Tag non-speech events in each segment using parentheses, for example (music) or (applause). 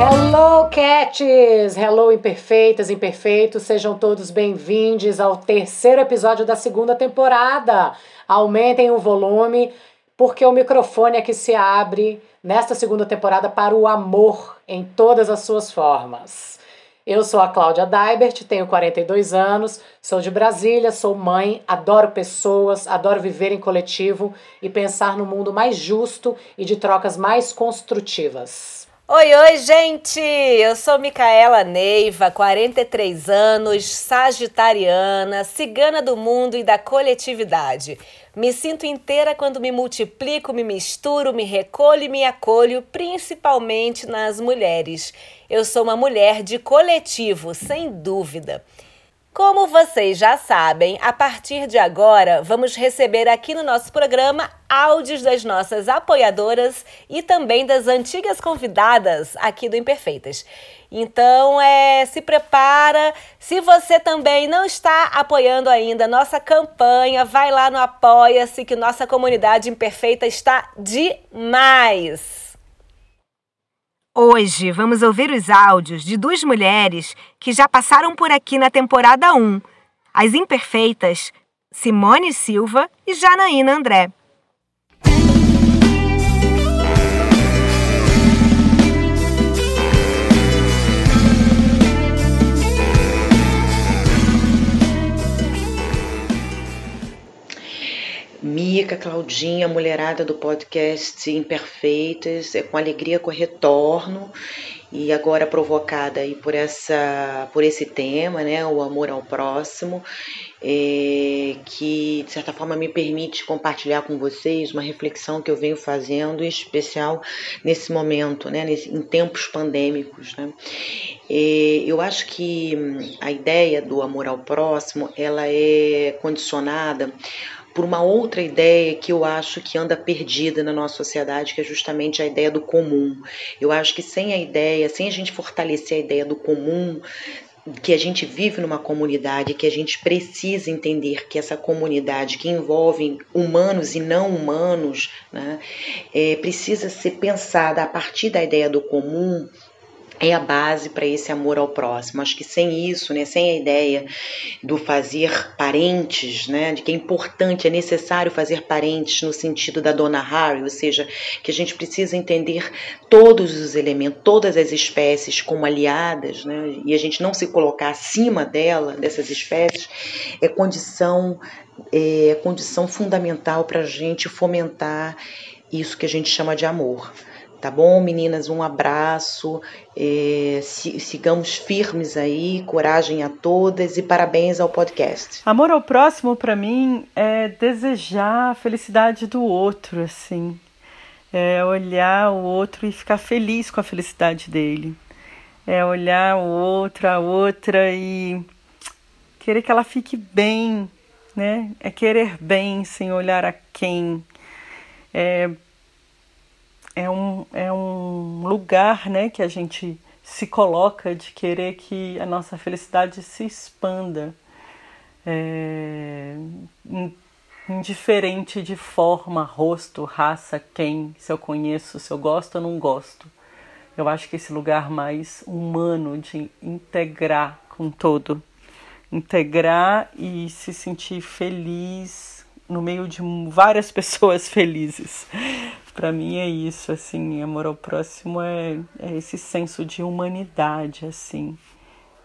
Hello, cats! Hello, imperfeitas, imperfeitos. Sejam todos bem-vindos ao terceiro episódio da segunda temporada. Aumentem o volume, porque o microfone é que se abre nesta segunda temporada para o amor em todas as suas formas. Eu sou a Cláudia Daibert, tenho 42 anos, sou de Brasília, sou mãe, adoro pessoas, adoro viver em coletivo e pensar no mundo mais justo e de trocas mais construtivas. Oi, oi, gente! Eu sou Micaela Neiva, 43 anos, sagitariana, cigana do mundo e da coletividade. Me sinto inteira quando me multiplico, me misturo, me recolho e me acolho, principalmente nas mulheres. Eu sou uma mulher de coletivo, sem dúvida. Como vocês já sabem, a partir de agora vamos receber aqui no nosso programa áudios das nossas apoiadoras e também das antigas convidadas aqui do Imperfeitas. Então, é, se prepara. Se você também não está apoiando ainda nossa campanha, vai lá no Apoia-se que nossa comunidade imperfeita está demais. Hoje vamos ouvir os áudios de duas mulheres que já passaram por aqui na temporada 1, as imperfeitas Simone Silva e Janaína André. Mica, Claudinha, mulherada do podcast Imperfeitas, é com alegria que eu retorno e agora provocada aí por essa por esse tema, né, o amor ao próximo, é, que de certa forma me permite compartilhar com vocês uma reflexão que eu venho fazendo, em especial nesse momento, né, nesse, em tempos pandêmicos, né. É, eu acho que a ideia do amor ao próximo, ela é condicionada por uma outra ideia que eu acho que anda perdida na nossa sociedade, que é justamente a ideia do comum. Eu acho que sem a ideia, sem a gente fortalecer a ideia do comum, que a gente vive numa comunidade, que a gente precisa entender que essa comunidade que envolve humanos e não humanos, né, é, precisa ser pensada a partir da ideia do comum é a base para esse amor ao próximo. Acho que sem isso, né, sem a ideia do fazer parentes, né, de que é importante, é necessário fazer parentes no sentido da Dona Harry, ou seja, que a gente precisa entender todos os elementos, todas as espécies como aliadas, né, e a gente não se colocar acima dela, dessas espécies, é condição, é condição fundamental para a gente fomentar isso que a gente chama de amor. Tá bom, meninas? Um abraço. É, sigamos firmes aí, coragem a todas e parabéns ao podcast. Amor ao próximo, para mim, é desejar a felicidade do outro, assim. É olhar o outro e ficar feliz com a felicidade dele. É olhar o outro, a outra e querer que ela fique bem, né? É querer bem sem olhar a quem. É é um, é um lugar né, que a gente se coloca de querer que a nossa felicidade se expanda, é, indiferente de forma, rosto, raça, quem, se eu conheço, se eu gosto ou não gosto. Eu acho que esse lugar mais humano de integrar com todo, integrar e se sentir feliz no meio de várias (laughs) pessoas felizes para mim é isso, assim, amor ao próximo é, é esse senso de humanidade, assim,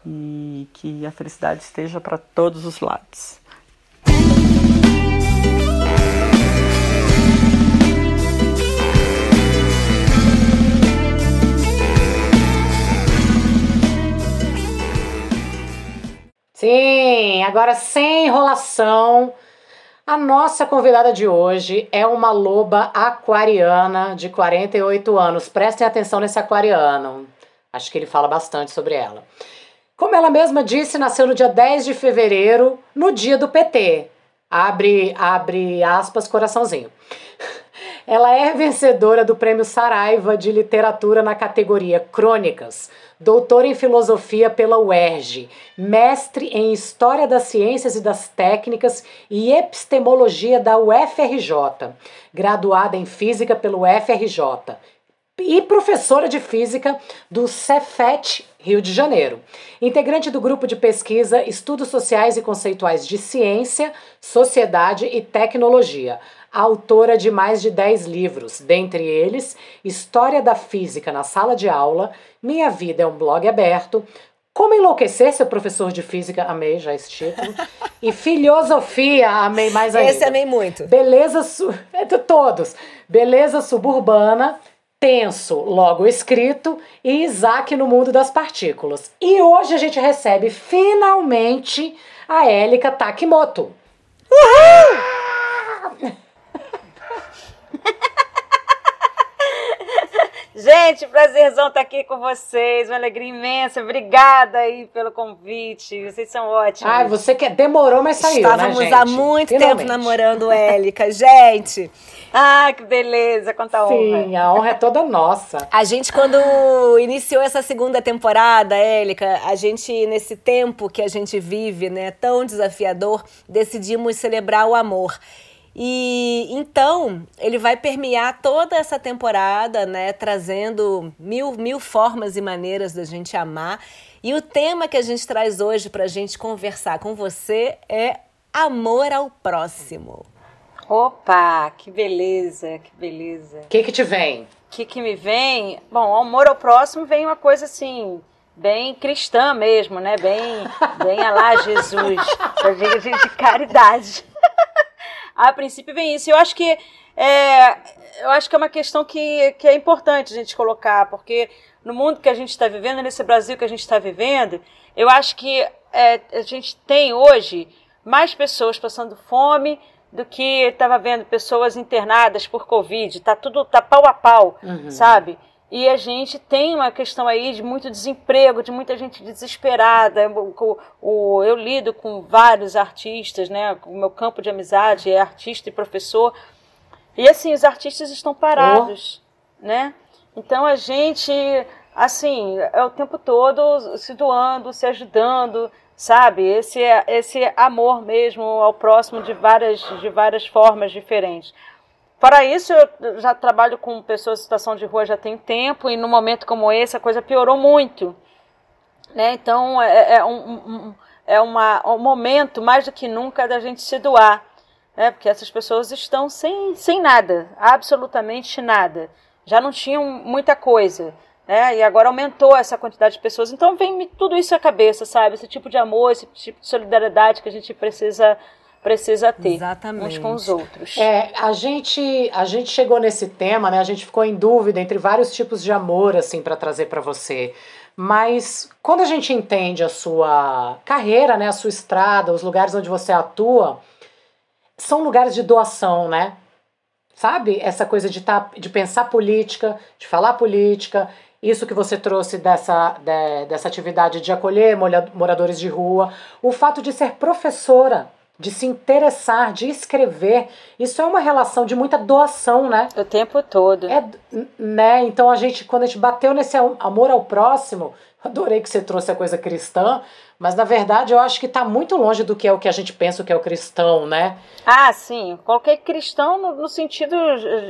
e que a felicidade esteja para todos os lados. Sim, agora sem enrolação. A nossa convidada de hoje é uma loba aquariana de 48 anos. Prestem atenção nesse aquariano. Acho que ele fala bastante sobre ela. Como ela mesma disse, nasceu no dia 10 de fevereiro, no dia do PT. Abre, abre aspas, coraçãozinho. Ela é vencedora do Prêmio Saraiva de Literatura na categoria Crônicas, doutora em Filosofia pela UERJ, mestre em História das Ciências e das Técnicas e Epistemologia da UFRJ, graduada em Física pelo UFRJ e professora de Física do Cefet, Rio de Janeiro. Integrante do grupo de pesquisa Estudos Sociais e Conceituais de Ciência, Sociedade e Tecnologia autora de mais de 10 livros, dentre eles História da Física na Sala de Aula, Minha Vida é um Blog Aberto, Como Enlouquecer Seu Professor de Física, amei já esse título, e Filosofia, amei mais ainda. Esse amei muito. Beleza, su... (laughs) Todos, Beleza Suburbana, Tenso, logo escrito, e Isaac no Mundo das Partículas. E hoje a gente recebe finalmente a Élica Takimoto. Uhul! (laughs) Gente, prazerzão estar aqui com vocês, uma alegria imensa. Obrigada aí pelo convite. Vocês são ótimos. Ai, você que demorou, mas saiu, Estávamos né, gente? há muito Finalmente. tempo namorando (laughs) Élica, gente. Ah, que beleza, quanta honra. Sim, a honra é toda nossa. A gente, quando iniciou essa segunda temporada, Élica, a gente, nesse tempo que a gente vive, né, tão desafiador, decidimos celebrar o amor. E então ele vai permear toda essa temporada, né, trazendo mil, mil formas e maneiras da gente amar. E o tema que a gente traz hoje para a gente conversar com você é amor ao próximo. Opa, que beleza, que beleza. O que que te vem? O que, que me vem? Bom, amor ao próximo vem uma coisa assim, bem cristã mesmo, né? Bem, bem a lá Jesus, de caridade. A princípio vem isso. Eu acho que é, eu acho que é uma questão que, que é importante a gente colocar, porque no mundo que a gente está vivendo, nesse Brasil que a gente está vivendo, eu acho que é, a gente tem hoje mais pessoas passando fome do que estava vendo pessoas internadas por Covid. Tá tudo tá pau a pau, uhum. sabe? E a gente tem uma questão aí de muito desemprego, de muita gente desesperada. O, eu lido com vários artistas, né? O meu campo de amizade é artista e professor. E assim, os artistas estão parados, oh. né? Então a gente, assim, é o tempo todo se doando, se ajudando, sabe? Esse, esse amor mesmo ao próximo de várias, de várias formas diferentes. Fora isso, eu já trabalho com pessoas em situação de rua já tem tempo e num momento como esse a coisa piorou muito. Né? Então é, é, um, um, é uma, um momento mais do que nunca da gente se doar. Né? Porque essas pessoas estão sem, sem nada, absolutamente nada. Já não tinham muita coisa. Né? E agora aumentou essa quantidade de pessoas. Então vem tudo isso à cabeça, sabe? Esse tipo de amor, esse tipo de solidariedade que a gente precisa precisa ter Exatamente. uns com os outros. É, a gente a gente chegou nesse tema, né? A gente ficou em dúvida entre vários tipos de amor assim para trazer para você. Mas quando a gente entende a sua carreira, né, a sua estrada, os lugares onde você atua, são lugares de doação, né? Sabe? Essa coisa de tá, de pensar política, de falar política, isso que você trouxe dessa, de, dessa atividade de acolher moradores de rua, o fato de ser professora, de se interessar, de escrever. Isso é uma relação de muita doação, né? O tempo todo. É, né? Então a gente, quando a gente bateu nesse amor ao próximo, (laughs) adorei que você trouxe a coisa cristã, mas na verdade eu acho que está muito longe do que é o que a gente pensa que é o cristão, né? Ah, sim. Coloquei cristão no, no sentido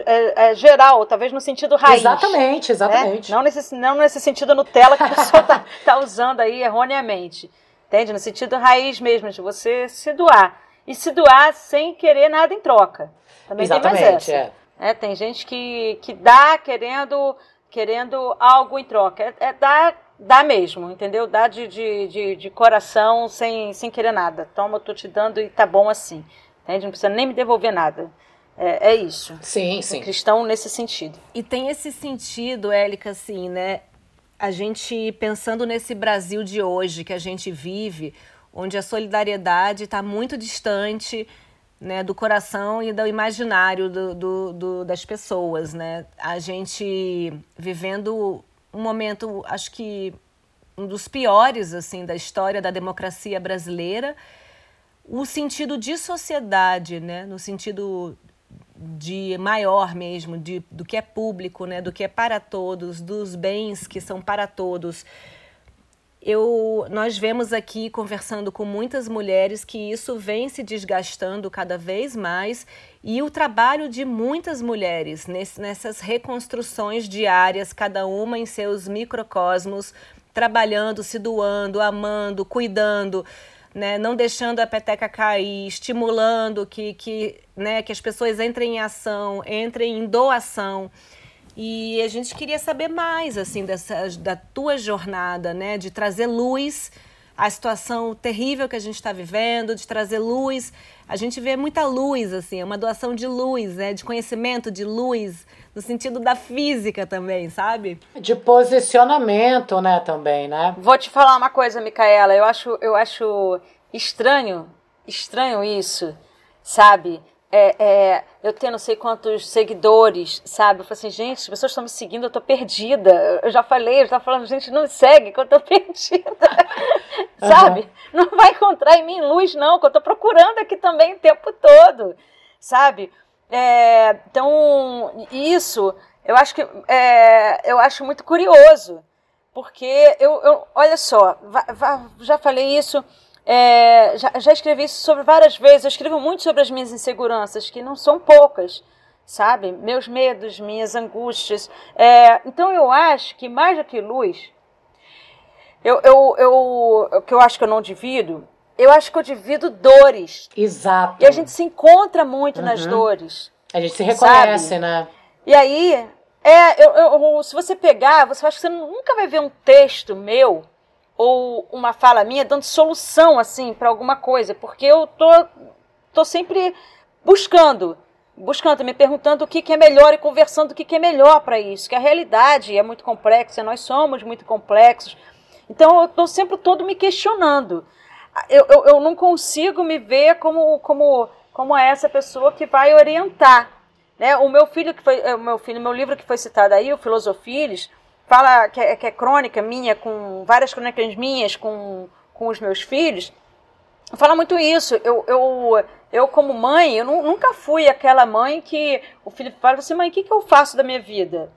é, é, geral, talvez no sentido raiz. Exatamente, exatamente. Né? Não, nesse, não nesse sentido Nutella que a pessoa está (laughs) tá usando aí erroneamente. Entende? No sentido raiz mesmo, de você se doar. E se doar sem querer nada em troca. Também Exatamente, tem mais essa. É. É, tem gente que, que dá querendo, querendo algo em troca. É, é dar, dá mesmo, entendeu? Dá de, de, de, de, coração sem, sem querer nada. Toma, eu tô te dando e tá bom assim. Entende? Não precisa nem me devolver nada. É, é isso. Sim, sim. É cristão nesse sentido. E tem esse sentido, Élica, assim, né? A gente pensando nesse Brasil de hoje que a gente vive, onde a solidariedade está muito distante né, do coração e do imaginário do, do, do, das pessoas. Né? A gente vivendo um momento, acho que um dos piores assim da história da democracia brasileira, o sentido de sociedade, né? no sentido de maior mesmo, de, do que é público, né? do que é para todos, dos bens que são para todos. Eu, nós vemos aqui, conversando com muitas mulheres, que isso vem se desgastando cada vez mais e o trabalho de muitas mulheres nesse, nessas reconstruções diárias, cada uma em seus microcosmos, trabalhando, se doando, amando, cuidando né, não deixando a peteca cair, estimulando que, que, né, que as pessoas entrem em ação, entrem em doação. E a gente queria saber mais assim dessa, da tua jornada, né, de trazer luz à situação terrível que a gente está vivendo, de trazer luz. A gente vê muita luz, assim, é uma doação de luz, né, de conhecimento, de luz, no sentido da física também, sabe? De posicionamento, né, também, né? Vou te falar uma coisa, Micaela, eu acho, eu acho estranho, estranho isso, sabe? É, é, eu tenho não sei quantos seguidores, sabe? Eu falo assim, gente, as pessoas estão me seguindo, eu tô perdida. Eu já falei, eu já falando, gente, não me segue, que eu tô (laughs) perdida. Uhum. sabe? Não vai encontrar em mim luz, não, que eu tô procurando aqui também o tempo todo, sabe? É, então, isso eu acho que é, eu acho muito curioso, porque eu, eu olha só, já falei isso, é, já, já escrevi isso sobre várias vezes, eu escrevo muito sobre as minhas inseguranças, que não são poucas, sabe? Meus medos, minhas angústias. É, então eu acho que mais do que luz, eu, eu, eu, o que eu acho que eu não divido eu acho que eu divido dores. Exato. E a gente se encontra muito uhum. nas dores. A gente se reconhece, sabe? né? E aí, é, eu, eu, se você pegar, você acha que você nunca vai ver um texto meu ou uma fala minha dando solução assim para alguma coisa, porque eu tô, tô sempre buscando, buscando, me perguntando o que, que é melhor e conversando o que, que é melhor para isso, que a realidade é muito complexa, nós somos muito complexos. Então eu estou sempre todo me questionando eu, eu, eu não consigo me ver como, como, como essa pessoa que vai orientar. Né? O meu filho, que foi, o meu filho, meu livro que foi citado aí, o Filosofilhos, fala que é, que é crônica minha, com várias crônicas minhas com, com os meus filhos, fala muito isso. Eu, eu, eu como mãe, eu nunca fui aquela mãe que o filho fala assim, mãe, o que, que eu faço da minha vida?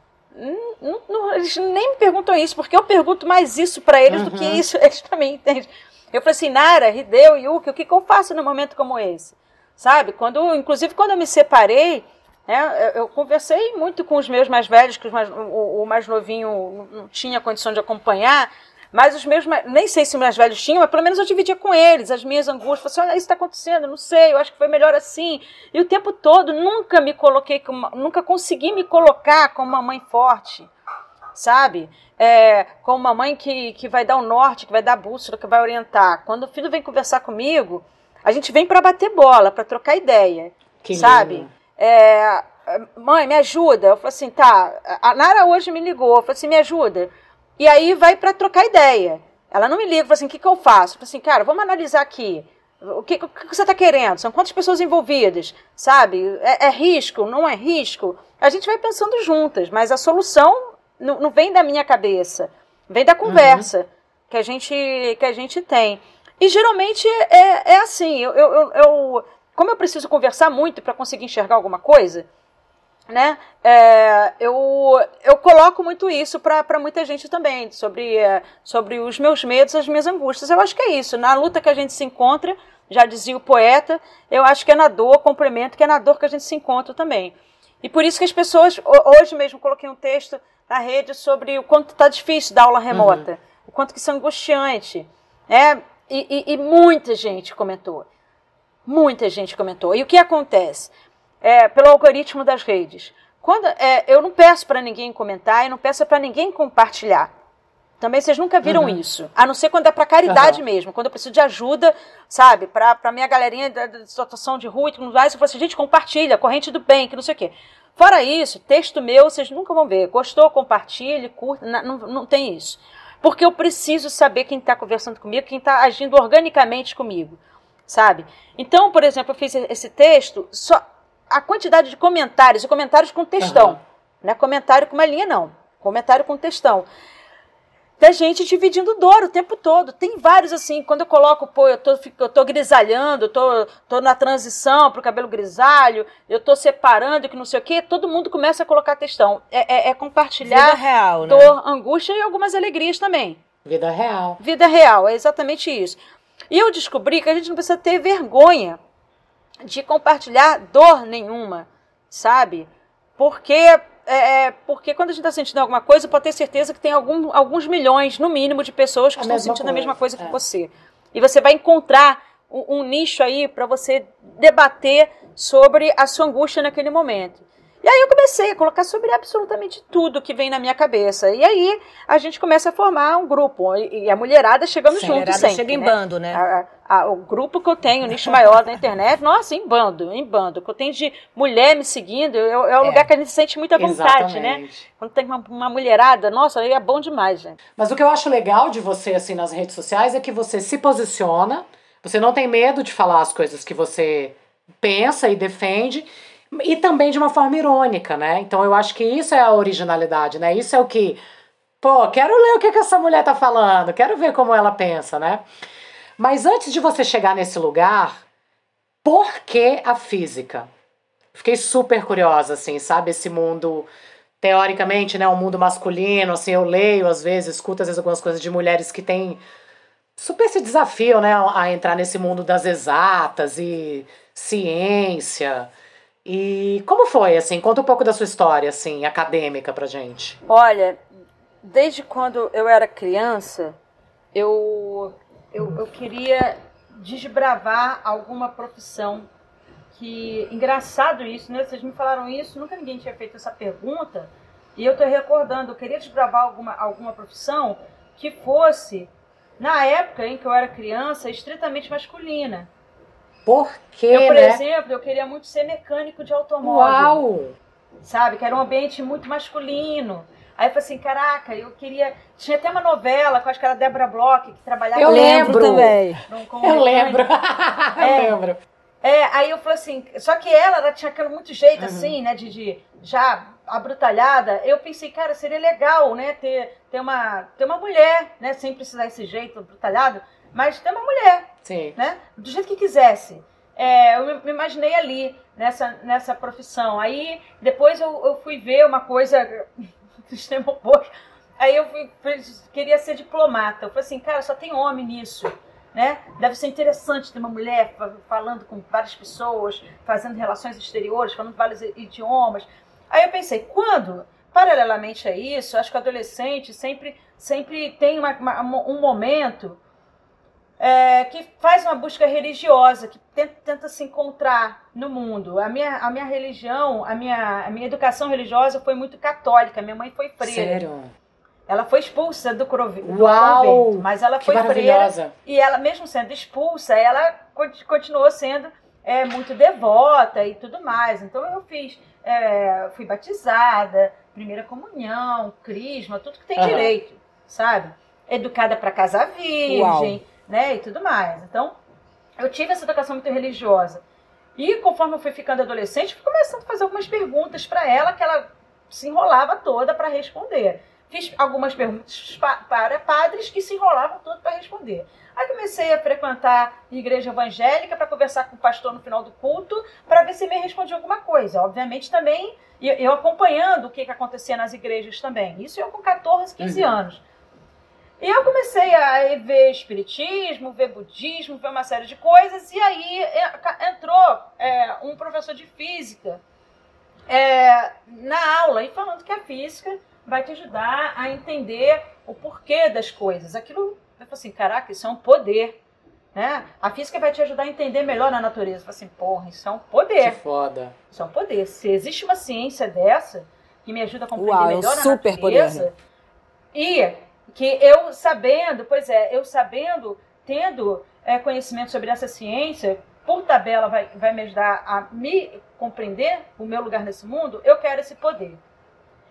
Não, não, eles nem me perguntam isso, porque eu pergunto mais isso para eles uhum. do que uhum. isso (laughs) eles para mim, entende? Eu falei assim, Nara, Hideo, Yuki, o que, que eu faço num momento como esse? Sabe? Quando, inclusive, quando eu me separei, né, eu, eu conversei muito com os meus mais velhos, que mais, o, o, mais novinho não tinha condição de acompanhar, mas os meus, nem sei se os mais velhos tinham, mas pelo menos eu dividia com eles as minhas angústias. Falei assim, olha, isso está acontecendo, não sei, eu acho que foi melhor assim. E o tempo todo nunca me coloquei, como, nunca consegui me colocar como uma mãe forte, sabe? é, com uma mãe que, que vai dar o norte, que vai dar a bússola, que vai orientar. Quando o filho vem conversar comigo, a gente vem para bater bola, para trocar ideia, que sabe? É, mãe, me ajuda. Eu falo assim, tá. A Nara hoje me ligou, eu falei assim, me ajuda. E aí vai para trocar ideia. Ela não me liga, fala assim, o que, que eu faço? Eu falo assim, cara, vamos analisar aqui. O que, o que você está querendo? São quantas pessoas envolvidas? Sabe? É, é risco? Não é risco? A gente vai pensando juntas, mas a solução não, não vem da minha cabeça, vem da conversa uhum. que, a gente, que a gente tem. E geralmente é, é assim, eu, eu, eu como eu preciso conversar muito para conseguir enxergar alguma coisa, né? É, eu, eu coloco muito isso para muita gente também, sobre, é, sobre os meus medos, as minhas angústias. Eu acho que é isso. Na luta que a gente se encontra, já dizia o poeta, eu acho que é na dor, complemento, que é na dor que a gente se encontra também. E por isso que as pessoas, hoje mesmo coloquei um texto na rede sobre o quanto está difícil dar aula remota, uhum. o quanto que isso é angustiante. Né? E, e, e, muita gente comentou. Muita gente comentou. E o que acontece? É, pelo algoritmo das redes. Quando, é, eu não peço para ninguém comentar e não peço para ninguém compartilhar. Também vocês nunca viram uhum. isso. A não ser quando é para caridade uhum. mesmo, quando eu preciso de ajuda, sabe? Para minha galerinha da, da situação de rua e tudo mais. Eu falo assim, gente, compartilha, corrente do bem, que não sei o quê. Fora isso, texto meu, vocês nunca vão ver. Gostou, compartilhe, curta, não, não tem isso. Porque eu preciso saber quem está conversando comigo, quem está agindo organicamente comigo, sabe? Então, por exemplo, eu fiz esse texto, só a quantidade de comentários, e comentários com textão. Uhum. Não é comentário com uma linha, não. Comentário com textão. da gente dividindo dor o tempo todo. Tem vários assim, quando eu coloco, pô, eu tô, eu tô grisalhando, tô, tô na transição pro cabelo grisalho, eu tô separando, que não sei o quê, todo mundo começa a colocar textão. É, é, é compartilhar Vida real, né? dor, angústia e algumas alegrias também. Vida real. Vida real, é exatamente isso. E eu descobri que a gente não precisa ter vergonha de compartilhar dor nenhuma, sabe? Porque é, é, porque quando a gente está sentindo alguma coisa, pode ter certeza que tem algum, alguns milhões, no mínimo, de pessoas que A estão sentindo a mesma coisa, coisa que é. você. E você vai encontrar um, um nicho aí para você debater sobre a sua angústia naquele momento. E aí eu comecei a colocar sobre absolutamente tudo que vem na minha cabeça. E aí a gente começa a formar um grupo. E a mulherada chegando A junto mulherada sempre. chega em né? bando, né? A- a- o grupo que eu tenho, o nicho maior da internet, nossa, em bando, em bando. Que eu tenho de mulher me seguindo, é, é o É. lugar que a gente sente muita vontade, né? Exatamente. Quando tem uma, uma mulherada, nossa, aí é bom demais, gente. Mas o que eu acho legal de você, assim, nas redes sociais é que você se posiciona, você não tem medo de falar as coisas que você pensa e defende, e também de uma forma irônica, né? Então eu acho que isso é a originalidade, né? Isso é o que. Pô, quero ler o que, que essa mulher tá falando, quero ver como ela pensa, né? Mas antes de você chegar nesse lugar, por que a física? Fiquei super curiosa, assim, sabe? Esse mundo, teoricamente, né? Um mundo masculino, assim, eu leio às vezes, escuto às vezes algumas coisas de mulheres que têm super esse desafio, né? A entrar nesse mundo das exatas e ciência. E como foi, assim? Conta um pouco da sua história, assim, acadêmica pra gente. Olha, desde quando eu era criança, eu, eu, eu queria desbravar alguma profissão. Que engraçado isso, né? Vocês me falaram isso, nunca ninguém tinha feito essa pergunta. E eu estou recordando, eu queria desbravar alguma, alguma profissão que fosse, na época em que eu era criança, estritamente masculina. Por quê, Eu, por né? exemplo, eu queria muito ser mecânico de automóvel Uau! sabe? Que era um ambiente muito masculino. Aí eu falei assim, caraca, eu queria. Tinha até uma novela, eu acho que era a Débora Bloch, que trabalhava Eu com- lembro. também. com- com Eu lembro. (laughs) É. eu lembro. É, aí eu falei assim, só que ela, ela tinha aquele muito jeito Uhum. assim, né, de, de já abrutalhada. Eu pensei, cara, seria legal, né, ter, ter, uma, ter uma mulher, né, sem precisar desse jeito abrutalhado, mas ter uma mulher, Sim. né? Do jeito que quisesse. É, eu me- imaginei ali, nessa, nessa profissão. Aí, depois eu, eu fui ver uma coisa (laughs) extremo oposto. Aí eu fui, queria ser diplomata. Eu falei assim, cara, só tem homem nisso. Né? Deve ser interessante ter uma mulher fa- falando com várias pessoas, fazendo relações exteriores, falando vários idiomas. Aí eu pensei, quando, paralelamente a isso, acho que o adolescente sempre, sempre tem uma- uma- um momento é, que faz uma busca religiosa, que tenta, tenta se encontrar no mundo. A minha, a minha religião, a minha, a minha educação religiosa foi muito católica. Minha mãe foi freira. Sério? Ela foi expulsa do, do Uau! convento, mas ela foi freira. E ela, mesmo sendo expulsa, ela conti- continuou sendo é, muito devota e tudo mais. Então eu fiz, é, fui batizada, primeira comunhão, crisma, tudo que tem Aham. direito, sabe? Educada para casar virgem, né? E tudo mais. Então eu tive essa educação muito religiosa. E conforme eu fui ficando adolescente, fui começando a fazer algumas perguntas para ela que ela se enrolava toda para responder. Fiz algumas perguntas pa- para padres que se enrolavam todo para responder. Aí comecei a frequentar igreja evangélica para conversar com o pastor no final do culto, para ver se me respondia alguma coisa. Obviamente também, eu acompanhando o que, que acontecia nas igrejas também. Isso eu com 14, 15 Uhum. anos. E eu comecei a ver espiritismo, ver budismo, ver uma série de coisas, e aí é, entrou é, um professor de física é, na aula e falando que a física vai te ajudar a entender o porquê das coisas. Aquilo, eu falei assim, caraca, isso é um poder. Né? A física vai te ajudar a entender melhor a natureza. Eu falei assim, porra, isso é um Que poder. foda. Isso é um poder. Se existe uma ciência dessa que me ajuda a compreender Uau, é um melhor a super natureza, e que eu sabendo, pois é, eu sabendo, tendo é, conhecimento sobre essa ciência, por tabela vai, vai me ajudar a me compreender o meu lugar nesse mundo, eu quero esse poder.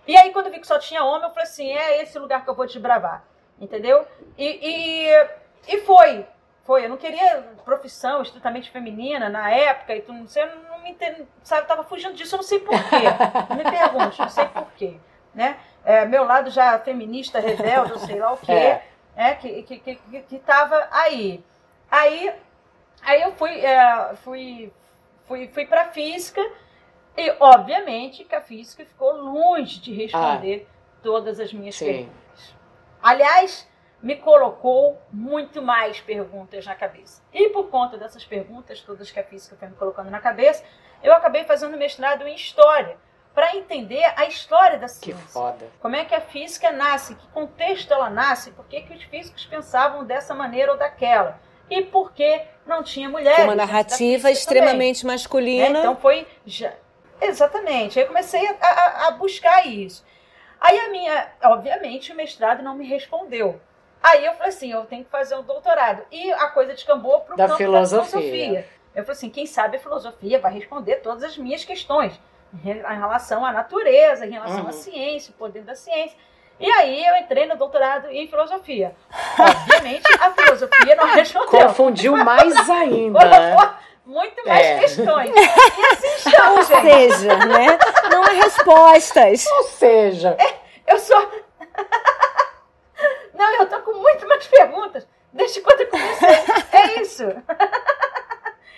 E aí, quando eu vi que só tinha homem, eu falei assim: é esse lugar que eu vou desbravar. Entendeu? E, e, e foi. Foi. Eu não queria profissão estritamente feminina na época, e tu não sei, eu não me entendo, sabe, eu tava fugindo disso, eu não sei porquê. (laughs) Me pergunte, não sei porquê. né? É, meu lado já feminista, rebelde, ou sei lá o (laughs) quê, é. é que, que, que, que tava aí. Aí, aí eu fui, é, fui, fui, fui para física e, obviamente, que a física ficou longe de responder ah, todas as minhas sim. perguntas. Aliás, me colocou muito mais perguntas na cabeça. E por conta dessas perguntas todas que a física foi me colocando na cabeça, eu acabei fazendo mestrado em História, para entender a história da ciência. Que foda. Como é que a física nasce, que contexto ela nasce, por que, que os físicos pensavam dessa maneira ou daquela. E por que não tinha mulheres. Uma narrativa extremamente também. masculina. É, então foi. Já... Exatamente. Aí eu comecei a, a, a buscar isso. Aí a minha, obviamente, o mestrado não me respondeu. Aí eu falei assim, eu tenho que fazer um doutorado. E a coisa descambou para o campo filosofia. da filosofia. Eu falei assim, quem sabe a filosofia vai responder todas as minhas questões em relação à natureza, em relação uhum. à ciência, o poder da ciência. E aí eu entrei no doutorado em filosofia. Obviamente, a filosofia não (laughs) respondeu. Confundiu mais ainda. muito mais é. questões. (laughs) E assim estamos, Ou seja, né? Não há respostas. Ou seja. É, eu sou. (laughs) Não, eu tô com muito mais perguntas desde quando eu comecei. É isso.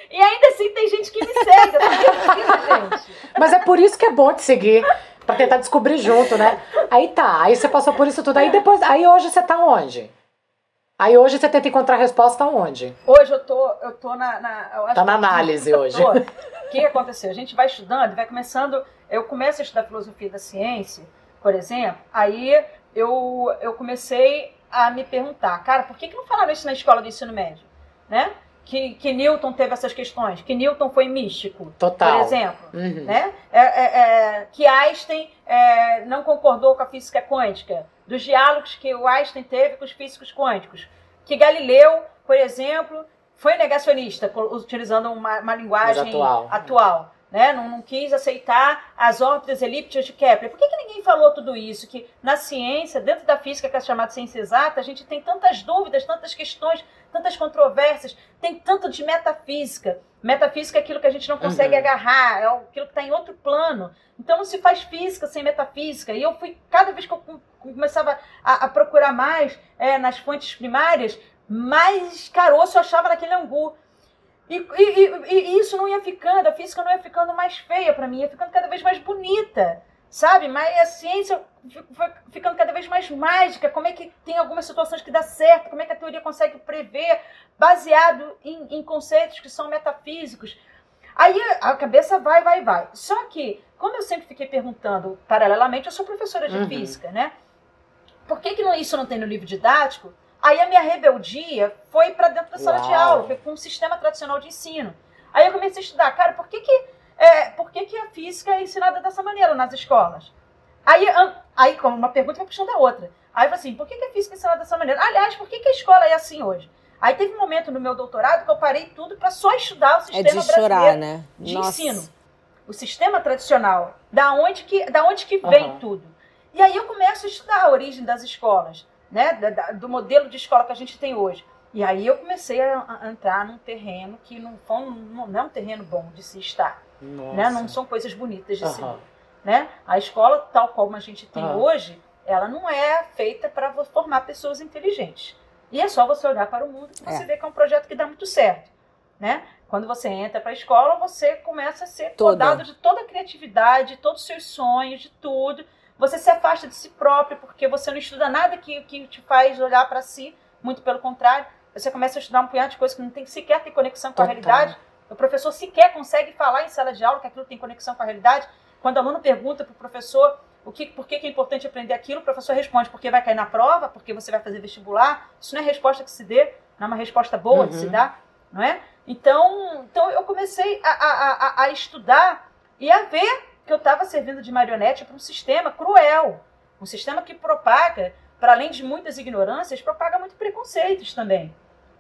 E ainda assim tem gente que me segue. Eu (laughs) gente. Mas é por isso que é bom te seguir. Pra tentar descobrir junto, né? Aí tá, aí você passou por isso tudo. Aí depois. Aí hoje você tá onde? Aí hoje você tenta encontrar a resposta onde? Hoje eu tô, eu tô na. na tá na análise hoje. O que aconteceu? A gente vai estudando, vai começando. Eu começo a estudar filosofia da ciência, por exemplo, aí eu, eu comecei a me perguntar, cara, por que, que não falaram isso na escola do ensino médio? Né? Que, que Newton teve essas questões, que Newton foi místico, Total. por exemplo, uhum. né? É, é, é, que Einstein é, não concordou com a física quântica, dos diálogos que o Einstein teve com os físicos quânticos, que Galileu, por exemplo, foi negacionista, utilizando uma, uma linguagem atual. atual né? Não, não, quis aceitar as órbitas elípticas de Kepler. Por que, que ninguém falou tudo isso? Que na ciência, dentro da física que é chamada ciência exata, a gente tem tantas dúvidas, tantas questões, tantas controvérsias, tem tanto de metafísica. Metafísica é aquilo que a gente não consegue uhum. agarrar, é aquilo que está em outro plano. Então não se faz física sem metafísica. E eu fui, cada vez que eu começava a, a procurar mais é, nas fontes primárias, mais caroço eu achava naquele angu. E, e, e, isso não ia ficando, a física não ia ficando mais feia para mim, ia ficando cada vez mais bonita, sabe? Mas a ciência foi ficando cada vez mais mágica. Como é que tem algumas situações que dá certo? Como é que a teoria consegue prever, baseado em, em conceitos que são metafísicos? Aí a cabeça vai, vai, vai. Só que, como eu sempre fiquei perguntando paralelamente, eu sou professora de uhum. física, né? Por que, que isso não tem no livro didático? Aí a minha rebeldia foi para dentro da sala Uau. de aula, foi com um sistema tradicional de ensino. Aí eu comecei a estudar, cara, por que, que, é, por que, que a física é ensinada dessa maneira nas escolas? Aí, aí como uma pergunta vai puxando a outra. Aí assim, por que, que a física é ensinada dessa maneira? Aliás, por que, que a escola é assim hoje? Aí teve um momento no meu doutorado que eu parei tudo para só estudar o sistema é de chorar, brasileiro né? de Nossa. ensino. O sistema tradicional, da onde que, da onde que vem uhum. tudo. E aí eu começo a estudar a origem das escolas né, da, do modelo de escola que a gente tem hoje. E aí eu comecei a, a entrar num terreno que não, não, não é um terreno bom de se estar. Né? Não são coisas bonitas de uhum. se ver. Né? A escola, tal como a gente tem uhum. hoje, ela não é feita para formar pessoas inteligentes. E é só você olhar para o mundo que você é. vê que é um projeto que dá muito certo. Né? Quando você entra para a escola, você começa a ser toda. podado de toda a criatividade, de todos os seus sonhos, de tudo. Você se afasta de si próprio porque você não estuda nada que, que te faz olhar para si, muito pelo contrário. Você começa a estudar um punhado de coisas que não tem sequer ter conexão com a realidade. O professor sequer consegue falar em sala de aula que aquilo tem conexão com a realidade. Quando o aluno pergunta para o professor o que, por que, é importante aprender aquilo, o professor responde porque vai cair na prova, porque você vai fazer vestibular. Isso não é resposta que se dê, não é uma resposta boa uhum. de se uhum. dar, não é? Então, então eu comecei a, a, a, a estudar e a ver que eu estava servindo de marionete para um sistema cruel, um sistema que propaga, para além de muitas ignorâncias, propaga muito preconceitos também.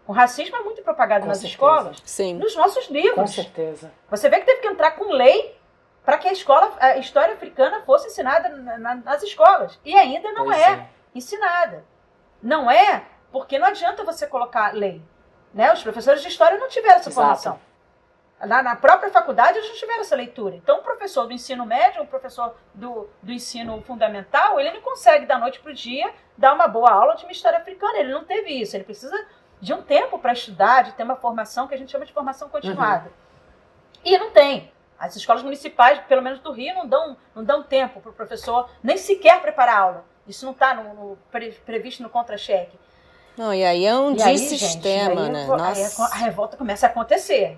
O racismo é muito propagado com nas certeza. escolas, Sim. nos nossos livros. Com certeza. Você vê que teve que entrar com lei para que a escola, a história africana fosse ensinada na, na, nas escolas. E ainda não é, é, ensinada. Não é porque não adianta você colocar lei. Né? Os professores de história não tiveram essa Exato. formação. Lá na própria faculdade eles não tiveram essa leitura. Então, o professor do ensino médio, o professor do, do ensino fundamental, ele não consegue da noite para o dia dar uma boa aula de uma história africana. Ele não teve isso. Ele precisa de um tempo para estudar, de ter uma formação que a gente chama de formação continuada. Uhum. E não tem. As escolas municipais, pelo menos do Rio, não dão, não dão tempo para o professor nem sequer preparar a aula. Isso não está no, no, previsto no contra-cheque. Não, e aí é um sistema, né? Nossa. a revolta começa a acontecer.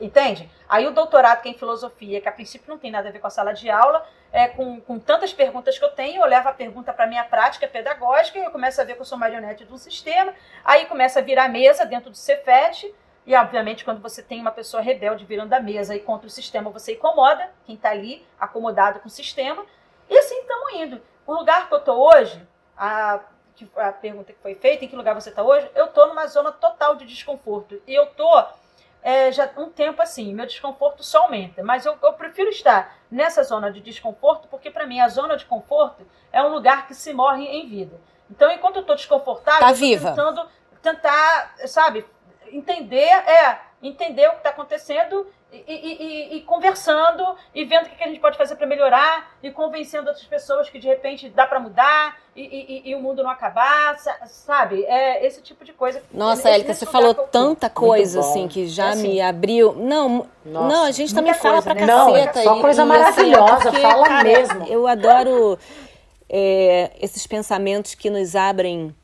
Entende? Aí o doutorado, que é em filosofia, que a princípio não tem nada a ver com a sala de aula, é, com, com tantas perguntas que eu tenho, eu levo a pergunta para a minha prática pedagógica e eu começo a ver que eu sou marionete de um sistema, aí começa a virar mesa dentro do Cefet, e obviamente quando você tem uma pessoa rebelde virando a mesa e contra o sistema, você incomoda quem está ali acomodado com o sistema, e assim estamos indo. O lugar que eu estou hoje, a, a pergunta que foi feita, em que lugar você está hoje, eu estou numa zona total de desconforto, e eu estou é, já um tempo assim, meu desconforto só aumenta. Mas eu, eu prefiro estar nessa zona de desconforto, porque para mim a zona de conforto é um lugar que se morre em vida. Então, enquanto eu estou desconfortável, tá eu viva. tentando tentar, sabe, entender, é, entender o que está acontecendo e, e, e, conversando e vendo o que a gente pode fazer para melhorar e convencendo outras pessoas que de repente dá para mudar e, e, o mundo não acabar, sabe? É esse tipo de coisa. Nossa, Érica, você falou tanta coisa assim que já é assim. me abriu. Não, Nossa, não, a gente também fala pra né? caceta. Não, só coisa maravilhosa, assim, porque, fala cara, mesmo. Eu adoro é, esses pensamentos que nos abrem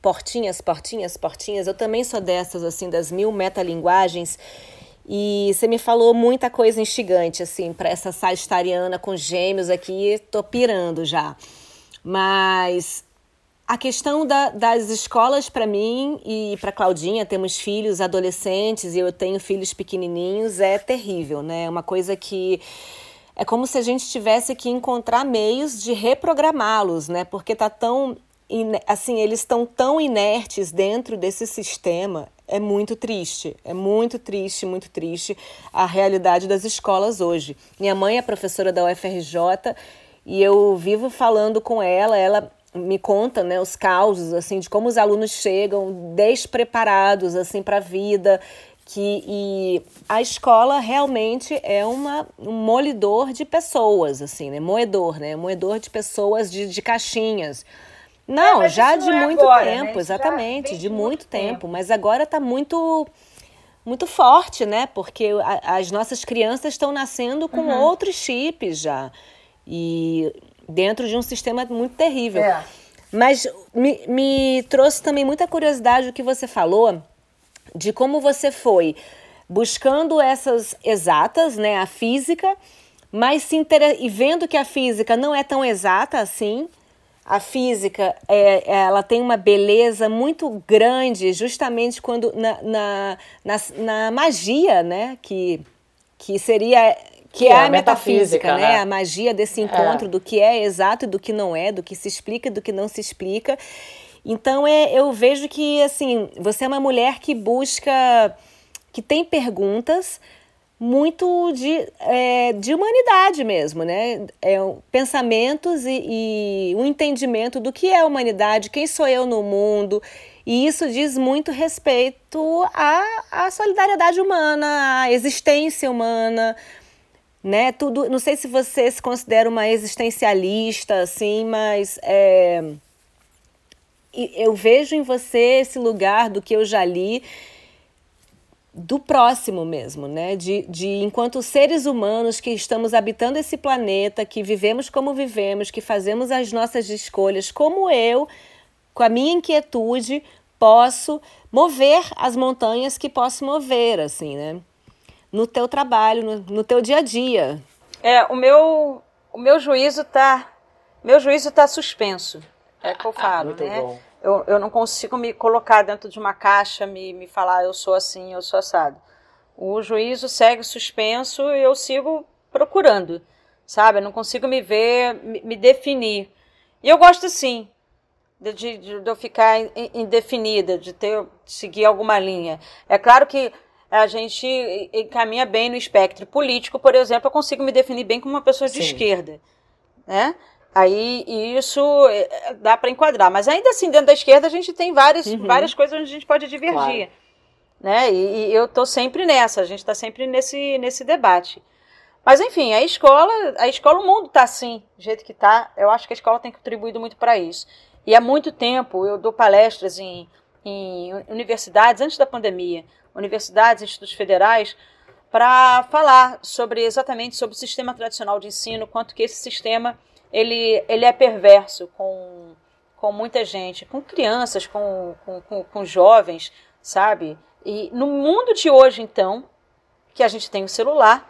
portinhas, portinhas, portinhas. Eu também sou dessas, assim, das mil metalinguagens. E você me falou muita coisa instigante, assim, para essa sagitariana com gêmeos aqui, tô pirando já. Mas a questão da, das escolas para mim e para Claudinha, temos filhos adolescentes e eu tenho filhos pequenininhos, é terrível, né? É uma coisa que é como se a gente tivesse que encontrar meios de reprogramá-los, né? Porque tá tão assim, eles estão tão inertes dentro desse sistema é muito triste, é muito triste, muito triste a realidade das escolas hoje. Minha mãe é professora da UFRJ e eu vivo falando com ela, ela me conta, né, os causos assim de como os alunos chegam despreparados assim para a vida, que e a escola realmente é uma, um molidor de pessoas assim, né, moedor, né, moedor de pessoas de, de caixinhas. Não, é, já de é muito agora, tempo, né? exatamente, de muito tempo. tempo. Mas agora está muito muito forte, né? Porque a, as nossas crianças estão nascendo com uhum. outros chips já. E dentro de um sistema muito terrível. É. Mas me, me trouxe também muita curiosidade o que você falou de como você foi buscando essas exatas, né? A física, mas se inter... e vendo que a física não é tão exata assim, a física é, ela tem uma beleza muito grande justamente quando na, na, na, na magia, né? Que, que seria que, que é, é, a metafísica, metafísica né? né? A magia desse é. encontro é. do que é exato e do que não é, do que se explica e do que não se explica. Então é, eu vejo que assim você é uma mulher que busca, que tem perguntas, muito de, é, de humanidade mesmo, né? É, pensamentos e, e um entendimento do que é humanidade, quem sou eu no mundo. E isso diz muito respeito à, à solidariedade humana, à existência humana, né? Tudo, não sei se você se considera uma existencialista, assim, mas é, eu vejo em você esse lugar do que eu já li do próximo mesmo, né? De, de enquanto seres humanos que estamos habitando esse planeta, que vivemos como vivemos, que fazemos as nossas escolhas, como eu, com a minha inquietude, posso mover as montanhas que posso mover, assim, né? No teu trabalho, no, no teu dia a dia. É, o meu, o meu juízo tá, meu juízo tá suspenso. É o que eu falo, ah, né? Bom eu, eu não consigo me colocar dentro de uma caixa, me, me falar eu sou assim, eu sou assado. O juízo segue suspenso e eu sigo procurando, sabe? Eu não consigo me ver, me, me definir. E eu gosto sim de, de, de eu ficar indefinida, de ter seguir alguma linha. É claro que a gente caminha bem no espectro político, por exemplo, eu consigo me definir bem como uma pessoa de Sim. esquerda, né? Aí isso é, dá para enquadrar. Mas ainda assim, dentro da esquerda, a gente tem várias, uhum. várias coisas onde a gente pode divergir. Claro. né? E, e eu estou sempre nessa, a gente está sempre nesse, nesse debate. Mas enfim, a escola, a escola, o mundo está assim, do jeito que está. Eu acho que a escola tem contribuído muito para isso. E há muito tempo eu dou palestras em, em universidades, antes da pandemia, universidades, institutos federais, para falar sobre exatamente sobre o sistema tradicional de ensino, quanto que esse sistema ele, ele é perverso com, com muita gente, com crianças, com, com, com, com jovens, sabe? E no mundo de hoje, então, que a gente tem o celular,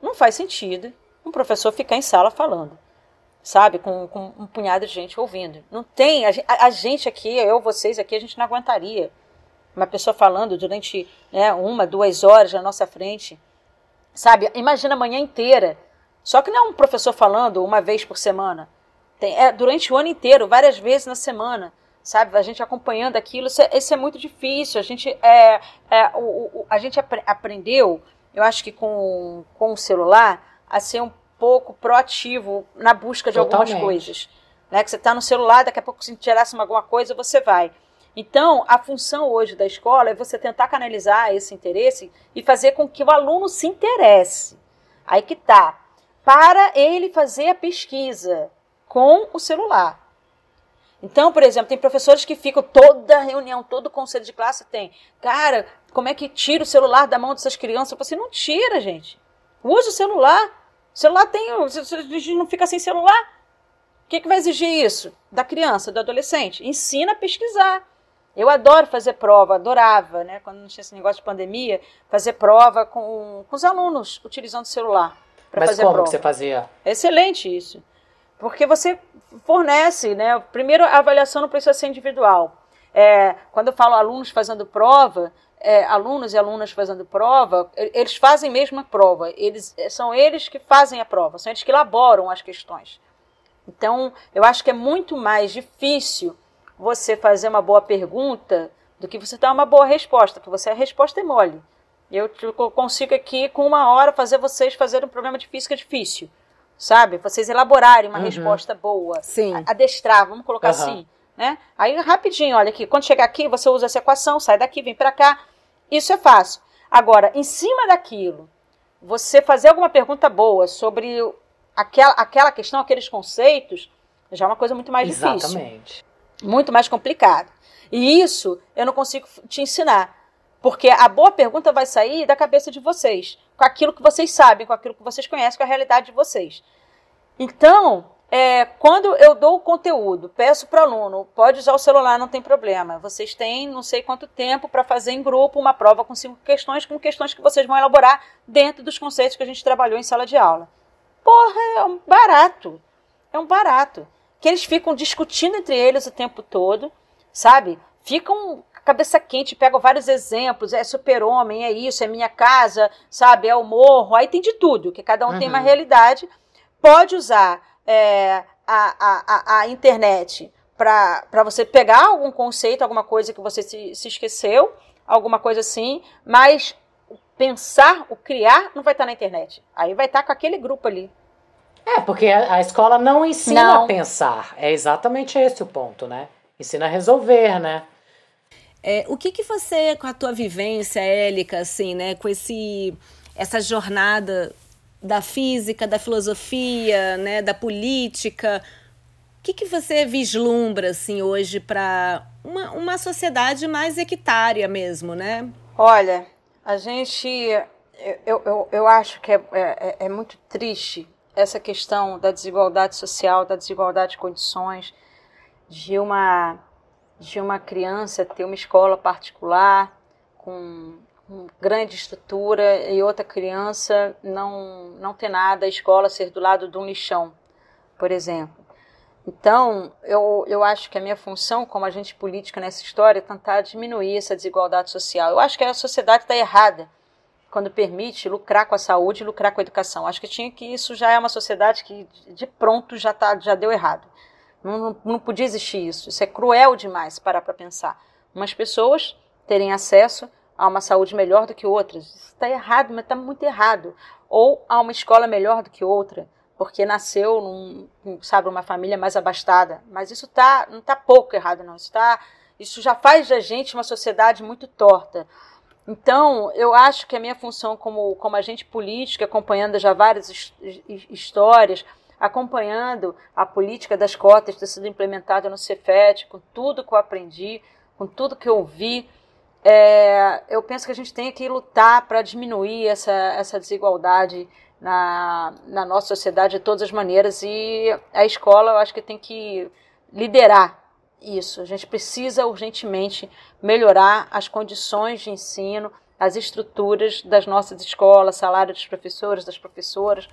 não faz sentido um professor ficar em sala falando, sabe? Com, com um punhado de gente ouvindo. Não tem. A, a, gente aqui, eu, vocês aqui, a gente não aguentaria uma pessoa falando durante né, uma, duas horas na nossa frente, sabe? Imagina a manhã inteira. Só que não é um professor falando uma vez por semana. Tem, é durante o ano inteiro, várias vezes na semana sabe? A gente acompanhando aquilo, isso é, isso é muito difícil. A gente, é, é o, o, a gente apre aprendeu eu acho que com, com o celular, a ser um pouco proativo na busca de Totalmente. algumas coisas. Né? Que você está no celular, daqui a pouco se interessa alguma coisa, você vai. Então, a função hoje da escola é você tentar canalizar esse interesse e fazer com que o aluno se interesse. Aí que tá. Para ele fazer a pesquisa com o celular. Então, por exemplo, tem professores que ficam toda reunião, todo conselho de classe tem. Cara, como é que tira o celular da mão dessas crianças? Você não tira, gente. Usa o celular. O celular tem. Não fica sem celular. O que, que vai exigir isso? Da criança, do adolescente? Ensina a pesquisar. Eu adoro fazer prova, adorava, né? Quando não tinha esse negócio de pandemia, fazer prova com, com os alunos utilizando o celular fazer como que você fazia? excelente isso. Porque você fornece, né? Primeiro, a avaliação não precisa ser individual. É, quando eu falo alunos fazendo prova, é, alunos e alunas fazendo prova, eles fazem mesmo a prova. Eles, é, são eles que fazem a prova, são eles que elaboram as questões. Então, eu acho que é muito mais difícil você fazer uma boa pergunta do que você dar uma boa resposta, porque você a resposta é mole. Eu consigo aqui, com uma hora, fazer vocês fazerem um problema de física difícil sabe? Vocês elaborarem uma uhum. resposta boa. Sim. Adestrar, vamos colocar uhum. assim. Né? Aí, rapidinho, olha aqui, quando chegar aqui, você usa essa equação, sai daqui, vem para cá. Isso é fácil. Agora, em cima daquilo, você fazer alguma pergunta boa sobre aquela, aquela questão, aqueles conceitos, já é uma coisa muito mais Exatamente. difícil. Exatamente. Muito mais complicada. E isso eu não consigo te ensinar. Porque a boa pergunta vai sair da cabeça de vocês, com aquilo que vocês sabem, com aquilo que vocês conhecem, com a realidade de vocês. Então, é, quando eu dou o conteúdo, peço para o aluno, pode usar o celular, não tem problema. Vocês têm não sei quanto tempo para fazer em grupo uma prova com cinco questões, com questões que vocês vão elaborar dentro dos conceitos que a gente trabalhou em sala de aula. Porra, é um barato. É um barato. Que eles ficam discutindo entre eles o tempo todo, sabe? Ficam cabeça quente, pegam vários exemplos, é super-homem, é isso, é minha casa, sabe? É o morro, aí tem de tudo, que cada um uhum. tem uma uhum. realidade. Pode usar é, a, a, a internet para você pegar algum conceito, alguma coisa que você se, se esqueceu, alguma coisa assim, mas pensar, o criar, não vai estar na internet. Aí vai estar com aquele grupo ali. É, porque a, a escola não ensina não. a pensar. É exatamente esse o ponto, né? Ensina a resolver, né? É, o que que você, com a tua vivência, Élica, assim, né, com esse, essa jornada da física, da filosofia, né, da política. O que, que você vislumbra assim hoje para uma, uma sociedade mais equitária mesmo, né? Olha, a gente, eu, eu, eu acho que é, é, é muito triste essa questão da desigualdade social, da desigualdade de condições, de uma de uma criança ter uma escola particular com grande estrutura e outra criança não, não ter nada, a escola ser do lado de um lixão, por exemplo. Então, eu, eu acho que a minha função como agente política nessa história é tentar diminuir essa desigualdade social. Eu acho que a sociedade está errada quando permite lucrar com a saúde e lucrar com a educação. Acho que tinha que isso já é uma sociedade que de pronto já, tá, já deu errado. Não, não, podia existir isso. Isso é cruel demais parar para pensar. Umas pessoas terem acesso a uma saúde melhor do que outras. Isso está errado, mas está muito errado. Ou a uma escola melhor do que outra, porque nasceu num, sabe, uma família mais abastada. Mas isso tá, não está pouco errado, não. Isso, tá, isso já faz da gente uma sociedade muito torta. Então, eu acho que a minha função como, como agente política, acompanhando já várias histórias, acompanhando a política das cotas ter sido implementada no Cefet, com tudo que eu aprendi, com tudo que eu vi, é, eu penso que a gente tem que lutar para diminuir essa, essa desigualdade na, na nossa sociedade de todas as maneiras e a escola eu acho que tem que liderar isso. A gente precisa urgentemente melhorar as condições de ensino, as estruturas das nossas escolas, salário dos professores, das professoras,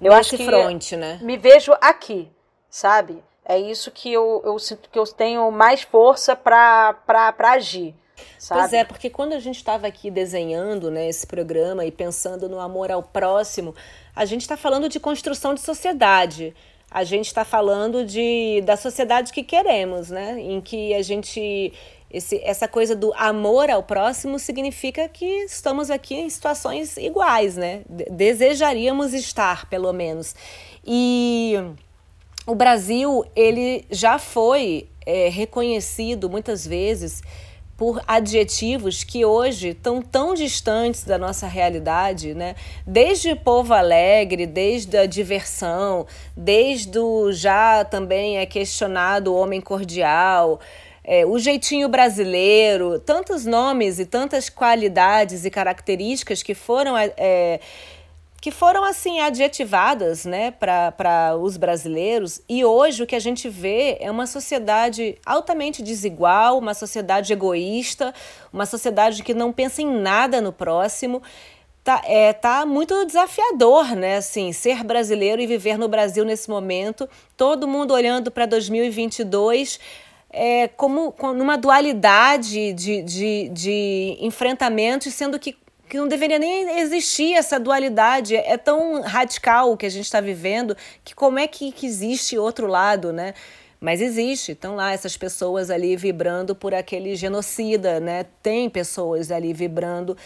eu Nesse acho que front, né? Me vejo aqui, sabe? É isso que eu, eu sinto que eu tenho mais força para agir. Sabe? Pois é, porque quando a gente estava aqui desenhando né, esse programa e pensando no amor ao próximo, a gente está falando de construção de sociedade. A gente está falando de, da sociedade que queremos, né? Em que a gente esse, essa coisa do amor ao próximo significa que estamos aqui em situações iguais, né? Desejaríamos estar, pelo menos. E o Brasil, ele já foi é, reconhecido muitas vezes por adjetivos que hoje estão tão distantes da nossa realidade, né? Desde povo alegre, desde a diversão, desde o já também é questionado homem cordial, é, o jeitinho brasileiro, tantos nomes e tantas qualidades e características que foram é, que foram assim adjetivadas né, para os brasileiros, e hoje o que a gente vê é uma sociedade altamente desigual, uma sociedade egoísta, uma sociedade que não pensa em nada no próximo. Tá, é, tá muito desafiador, né? Assim, ser brasileiro e viver no Brasil nesse momento, todo mundo olhando para 2022 é, como, numa dualidade de, de, de enfrentamentos, sendo que, que não deveria nem existir essa dualidade. É tão radical o que a gente está vivendo que como é que, que existe outro lado, né? Mas existe, estão lá essas pessoas ali vibrando por aquele genocida, né? Tem pessoas ali vibrando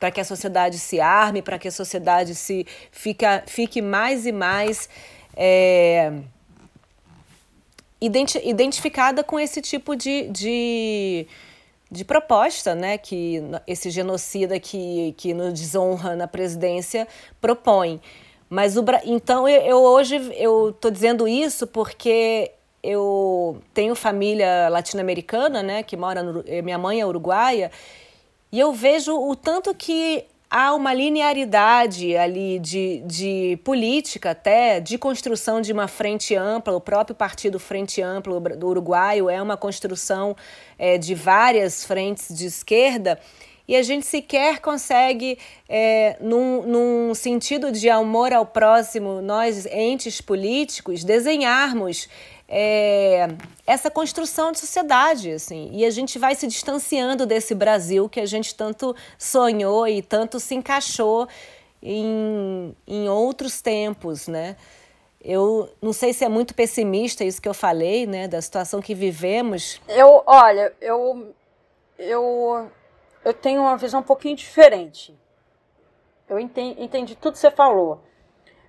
para que a sociedade se arme, para que a sociedade se fica, fique mais e mais é, identi identificada com esse tipo de, de, de, proposta, né, que esse genocida que, que nos desonra na presidência propõe. Mas o então eu, eu hoje eu estou dizendo isso porque eu tenho família latino-americana, né, que mora no, minha mãe é uruguaia, e eu vejo o tanto que há uma linearidade ali de, de política até, de construção de uma frente ampla. O próprio partido Frente Ampla do Uruguaio é uma construção é, de várias frentes de esquerda e a gente sequer consegue, é, num, num sentido de amor ao próximo, nós, entes políticos, desenharmos é, essa construção de sociedade, assim, e a gente vai se distanciando desse Brasil que a gente tanto sonhou e tanto se encaixou em, em outros tempos, né? Eu não sei se é muito pessimista isso que eu falei, né, da situação que vivemos. Eu, olha, eu, eu, eu tenho uma visão um pouquinho diferente. Eu entendi, entendi tudo que você falou,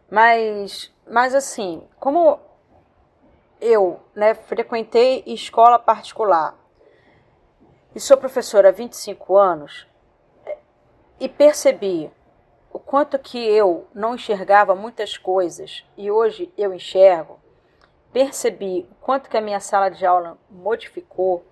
mas, mas assim, como eu né, frequentei escola particular e sou professora há 25 anos e percebi o quanto que eu não enxergava muitas coisas e hoje eu enxergo, percebi o quanto que a minha sala de aula modificou,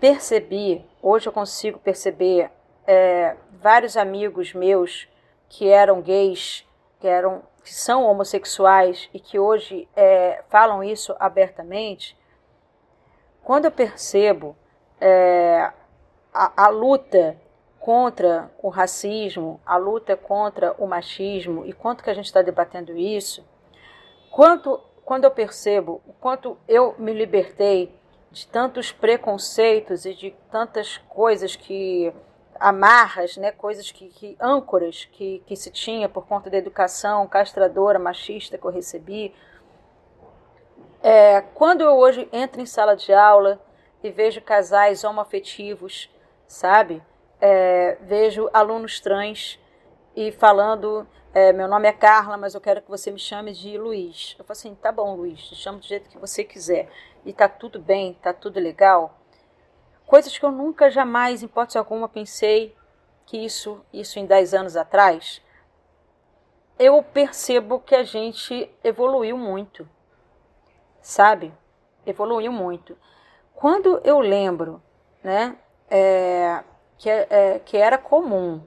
percebi, hoje eu consigo perceber é, vários amigos meus que eram gays, que eram que são homossexuais e que hoje é, falam isso abertamente, quando eu percebo é, a, a luta contra o racismo, a luta contra o machismo e quanto que a gente está debatendo isso, quanto, quando eu percebo o quanto eu me libertei de tantos preconceitos e de tantas coisas que amarras, né, coisas que, que âncoras que, que se tinha por conta da educação castradora, machista que eu recebi. É, quando eu hoje entro em sala de aula e vejo casais homoafetivos, sabe? É, vejo alunos trans e falando, é, meu nome é Carla, mas eu quero que você me chame de Luiz. Eu falo assim, tá bom, Luiz, te chamo do jeito que você quiser. E tá tudo bem, tá tudo legal. Coisas que eu nunca jamais, em hipótese alguma, pensei que isso, isso em 10 anos atrás, eu percebo que a gente evoluiu muito, sabe? Evoluiu muito. Quando eu lembro, né, é, que, é, que era comum,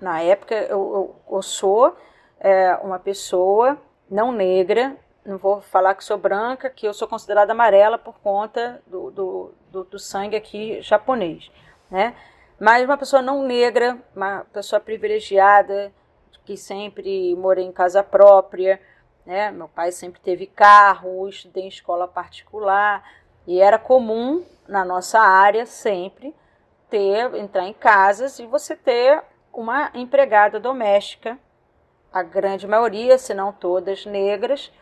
na época eu, eu, eu sou é, uma pessoa não negra, não vou falar que sou branca, que eu sou considerada amarela por conta do, do, do, do sangue aqui japonês, né? Mas uma pessoa não negra, uma pessoa privilegiada, que sempre morei em casa própria, né? Meu pai sempre teve carro, estudei em escola particular e era comum na nossa área sempre ter entrar em casas e você ter uma empregada doméstica, a grande maioria, se não todas negras,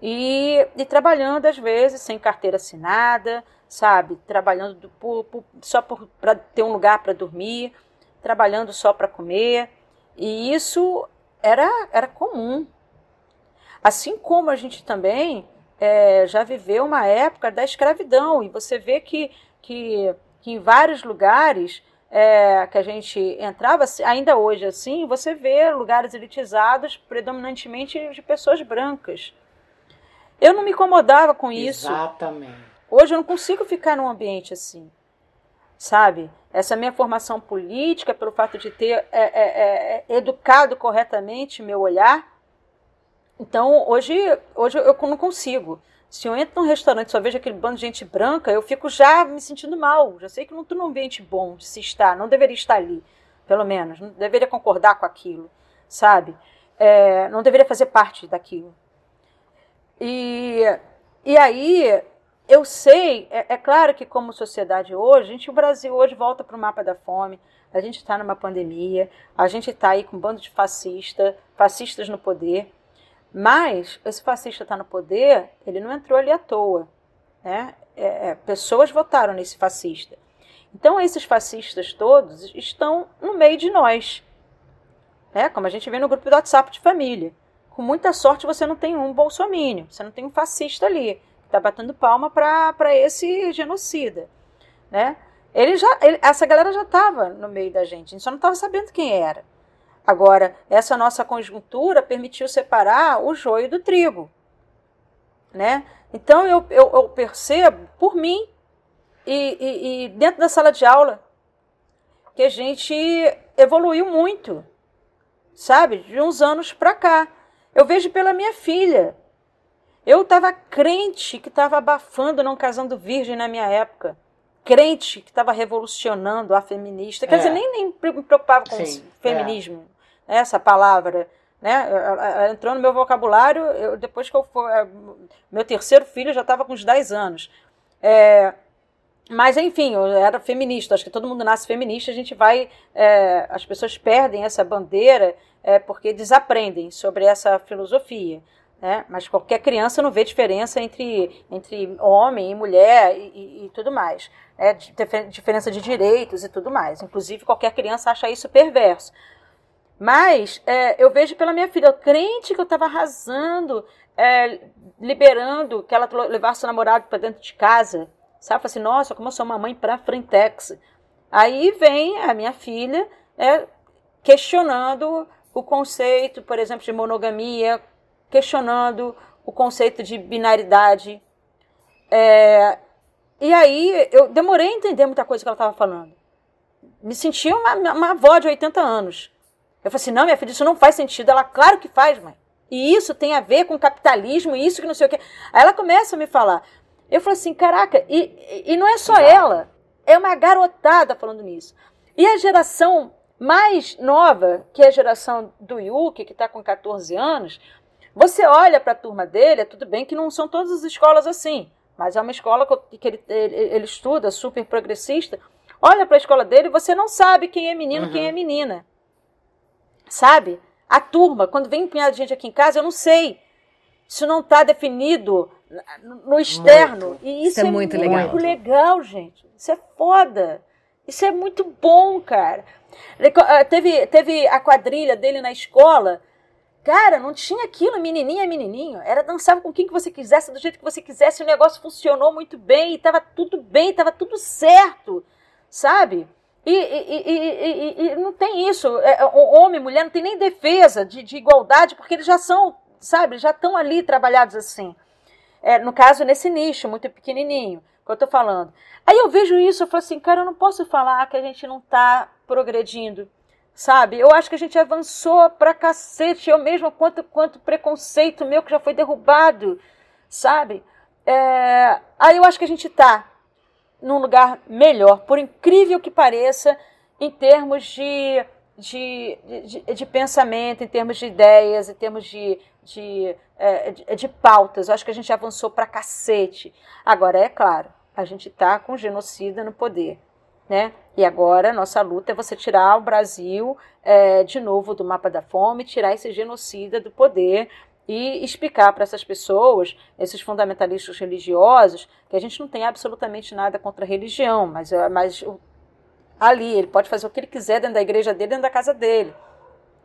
e, e trabalhando às vezes sem carteira assinada, sabe, trabalhando por, por, só para ter um lugar para dormir, trabalhando só para comer. E isso era, era comum. Assim como a gente também é, já viveu uma época da escravidão, e você vê que, que, que em vários lugares é, que a gente entrava, ainda hoje assim, você vê lugares elitizados predominantemente de pessoas brancas. Eu não me incomodava com isso. Exatamente. Hoje eu não consigo ficar num ambiente assim sabe? Essa minha formação política, pelo fato de ter é, é, é, educado corretamente meu olhar. Então, hoje, hoje eu não consigo. Se eu entro num restaurante e só vejo aquele bando de gente branca, eu fico já me sentindo mal. Já sei que não estou num ambiente bom de se estar, não deveria estar ali, pelo menos. Não deveria concordar com aquilo, sabe? É, não deveria fazer parte daquilo. E, e aí eu sei, é, é, claro que como sociedade hoje, a gente, o Brasil hoje volta para o mapa da fome, a gente está numa pandemia, a gente está aí com um bando de fascista, fascistas no poder, mas esse fascista está no poder, ele não entrou ali à toa, né? É, é, pessoas votaram nesse fascista. Então esses fascistas todos estão no meio de nós, né? Como a gente vê no grupo do WhatsApp de família. Com muita sorte você não tem um bolsomínio, você não tem um fascista ali está batendo palma para esse genocida, né? Ele já, ele, essa galera já estava no meio da gente, a gente só não estava sabendo quem era. Agora, essa nossa conjuntura permitiu separar o joio do trigo, né? Então eu, eu, eu percebo por mim e, e, e dentro da sala de aula que a gente evoluiu muito, sabe? De uns anos para cá. Eu vejo pela minha filha. Eu estava crente que estava abafando não casando virgem na minha época. Crente que estava revolucionando a feminista. Quer é. dizer, nem, nem me preocupava com Sim, feminismo, é. essa palavra. Né? Entrou no meu vocabulário eu, depois que eu for. É, meu terceiro filho já estava com uns 10 anos. É, mas, enfim, eu era feminista. Acho que todo mundo nasce feminista. A gente vai. É, as pessoas perdem essa bandeira é, porque desaprendem sobre essa filosofia. Né? Mas qualquer criança não vê diferença entre, entre homem e mulher e, e, e tudo mais. Né? Diferença de direitos e tudo mais. Inclusive, qualquer criança acha isso perverso. Mas é, eu vejo pela minha filha, crente que eu estava arrasando, é, liberando que ela levasse o namorado para dentro de casa. Sabe? assim, nossa, como eu sou uma mãe para frentex. Aí vem a minha filha é, questionando o conceito, por exemplo, de monogamia, questionando o conceito de binaridade. É, e aí eu demorei a entender muita coisa que ela estava falando. Me sentia uma, uma avó de 80 anos. Eu falei assim: não, minha filha, isso não faz sentido. Ela, claro que faz, mãe. E isso tem a ver com capitalismo, isso que não sei o quê. Aí ela começa a me falar. Eu falei assim: caraca, e, e não é só ela, é uma garotada falando nisso. E a geração mais nova, que é a geração do Yuki, que está com 14 anos, você olha para a turma dele, é tudo bem que não são todas as escolas assim, mas é uma escola que ele, ele, ele estuda, super progressista. Olha para a escola dele e você não sabe quem é menino, uhum. quem é menina. Sabe? A turma, quando vem um punhado de gente aqui em casa, eu não sei. Isso não está definido no externo. Muito. E isso, isso é, é, muito legal. muito legal, gente. Isso é foda. Isso é muito bom, cara. Ah, teve, teve a quadrilha dele na escola Cara, não tinha aquilo, menininha, menininho. Era dançava com quem que você quisesse, do jeito que você quisesse. O negócio funcionou muito bem, e tava tudo bem, tava tudo certo. sabe? E, e, e, e, não tem isso. É, homem e mulher não tem nem defesa de, de igualdade, porque eles já são, sabe, já estão ali trabalhados assim. É, no caso, nesse nicho, muito pequenininho, que eu estou falando. Aí eu vejo isso, eu falo assim, cara, eu não posso falar que a gente não está progredindo, sabe? Eu acho que a gente avançou pra cacete, eu mesmo, quanto, quanto preconceito meu que já foi derrubado, sabe? É, aí eu acho que a gente está num lugar melhor, por incrível que pareça, em termos de, de, de, de pensamento, em termos de ideias, em termos de, de, é, de, de pautas. Eu acho que a gente avançou pra cacete. Agora, é claro, a gente está com genocida no poder. Né? E agora nossa luta é você tirar o Brasil é, de novo do mapa da fome, tirar esse genocida do poder e explicar para essas pessoas, esses fundamentalistas religiosos, que a gente não tem absolutamente nada contra a religião, mas, é, mas ali ele pode fazer o que ele quiser dentro da igreja dele, dentro da casa dele.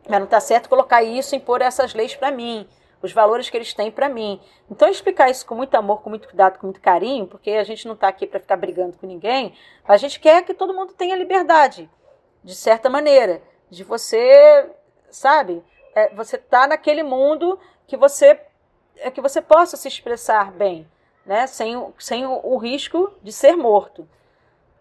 Mas não está certo colocar isso, impor essas leis para mim, os valores que eles têm para mim. Então, explicar isso com muito amor, com muito cuidado, com muito carinho, porque a gente não está aqui para ficar brigando com ninguém, a gente quer que todo mundo tenha liberdade, de certa maneira, de você, sabe, é, você tá naquele mundo que você é que você possa se expressar bem, né? Sem, sem o, o risco de ser morto.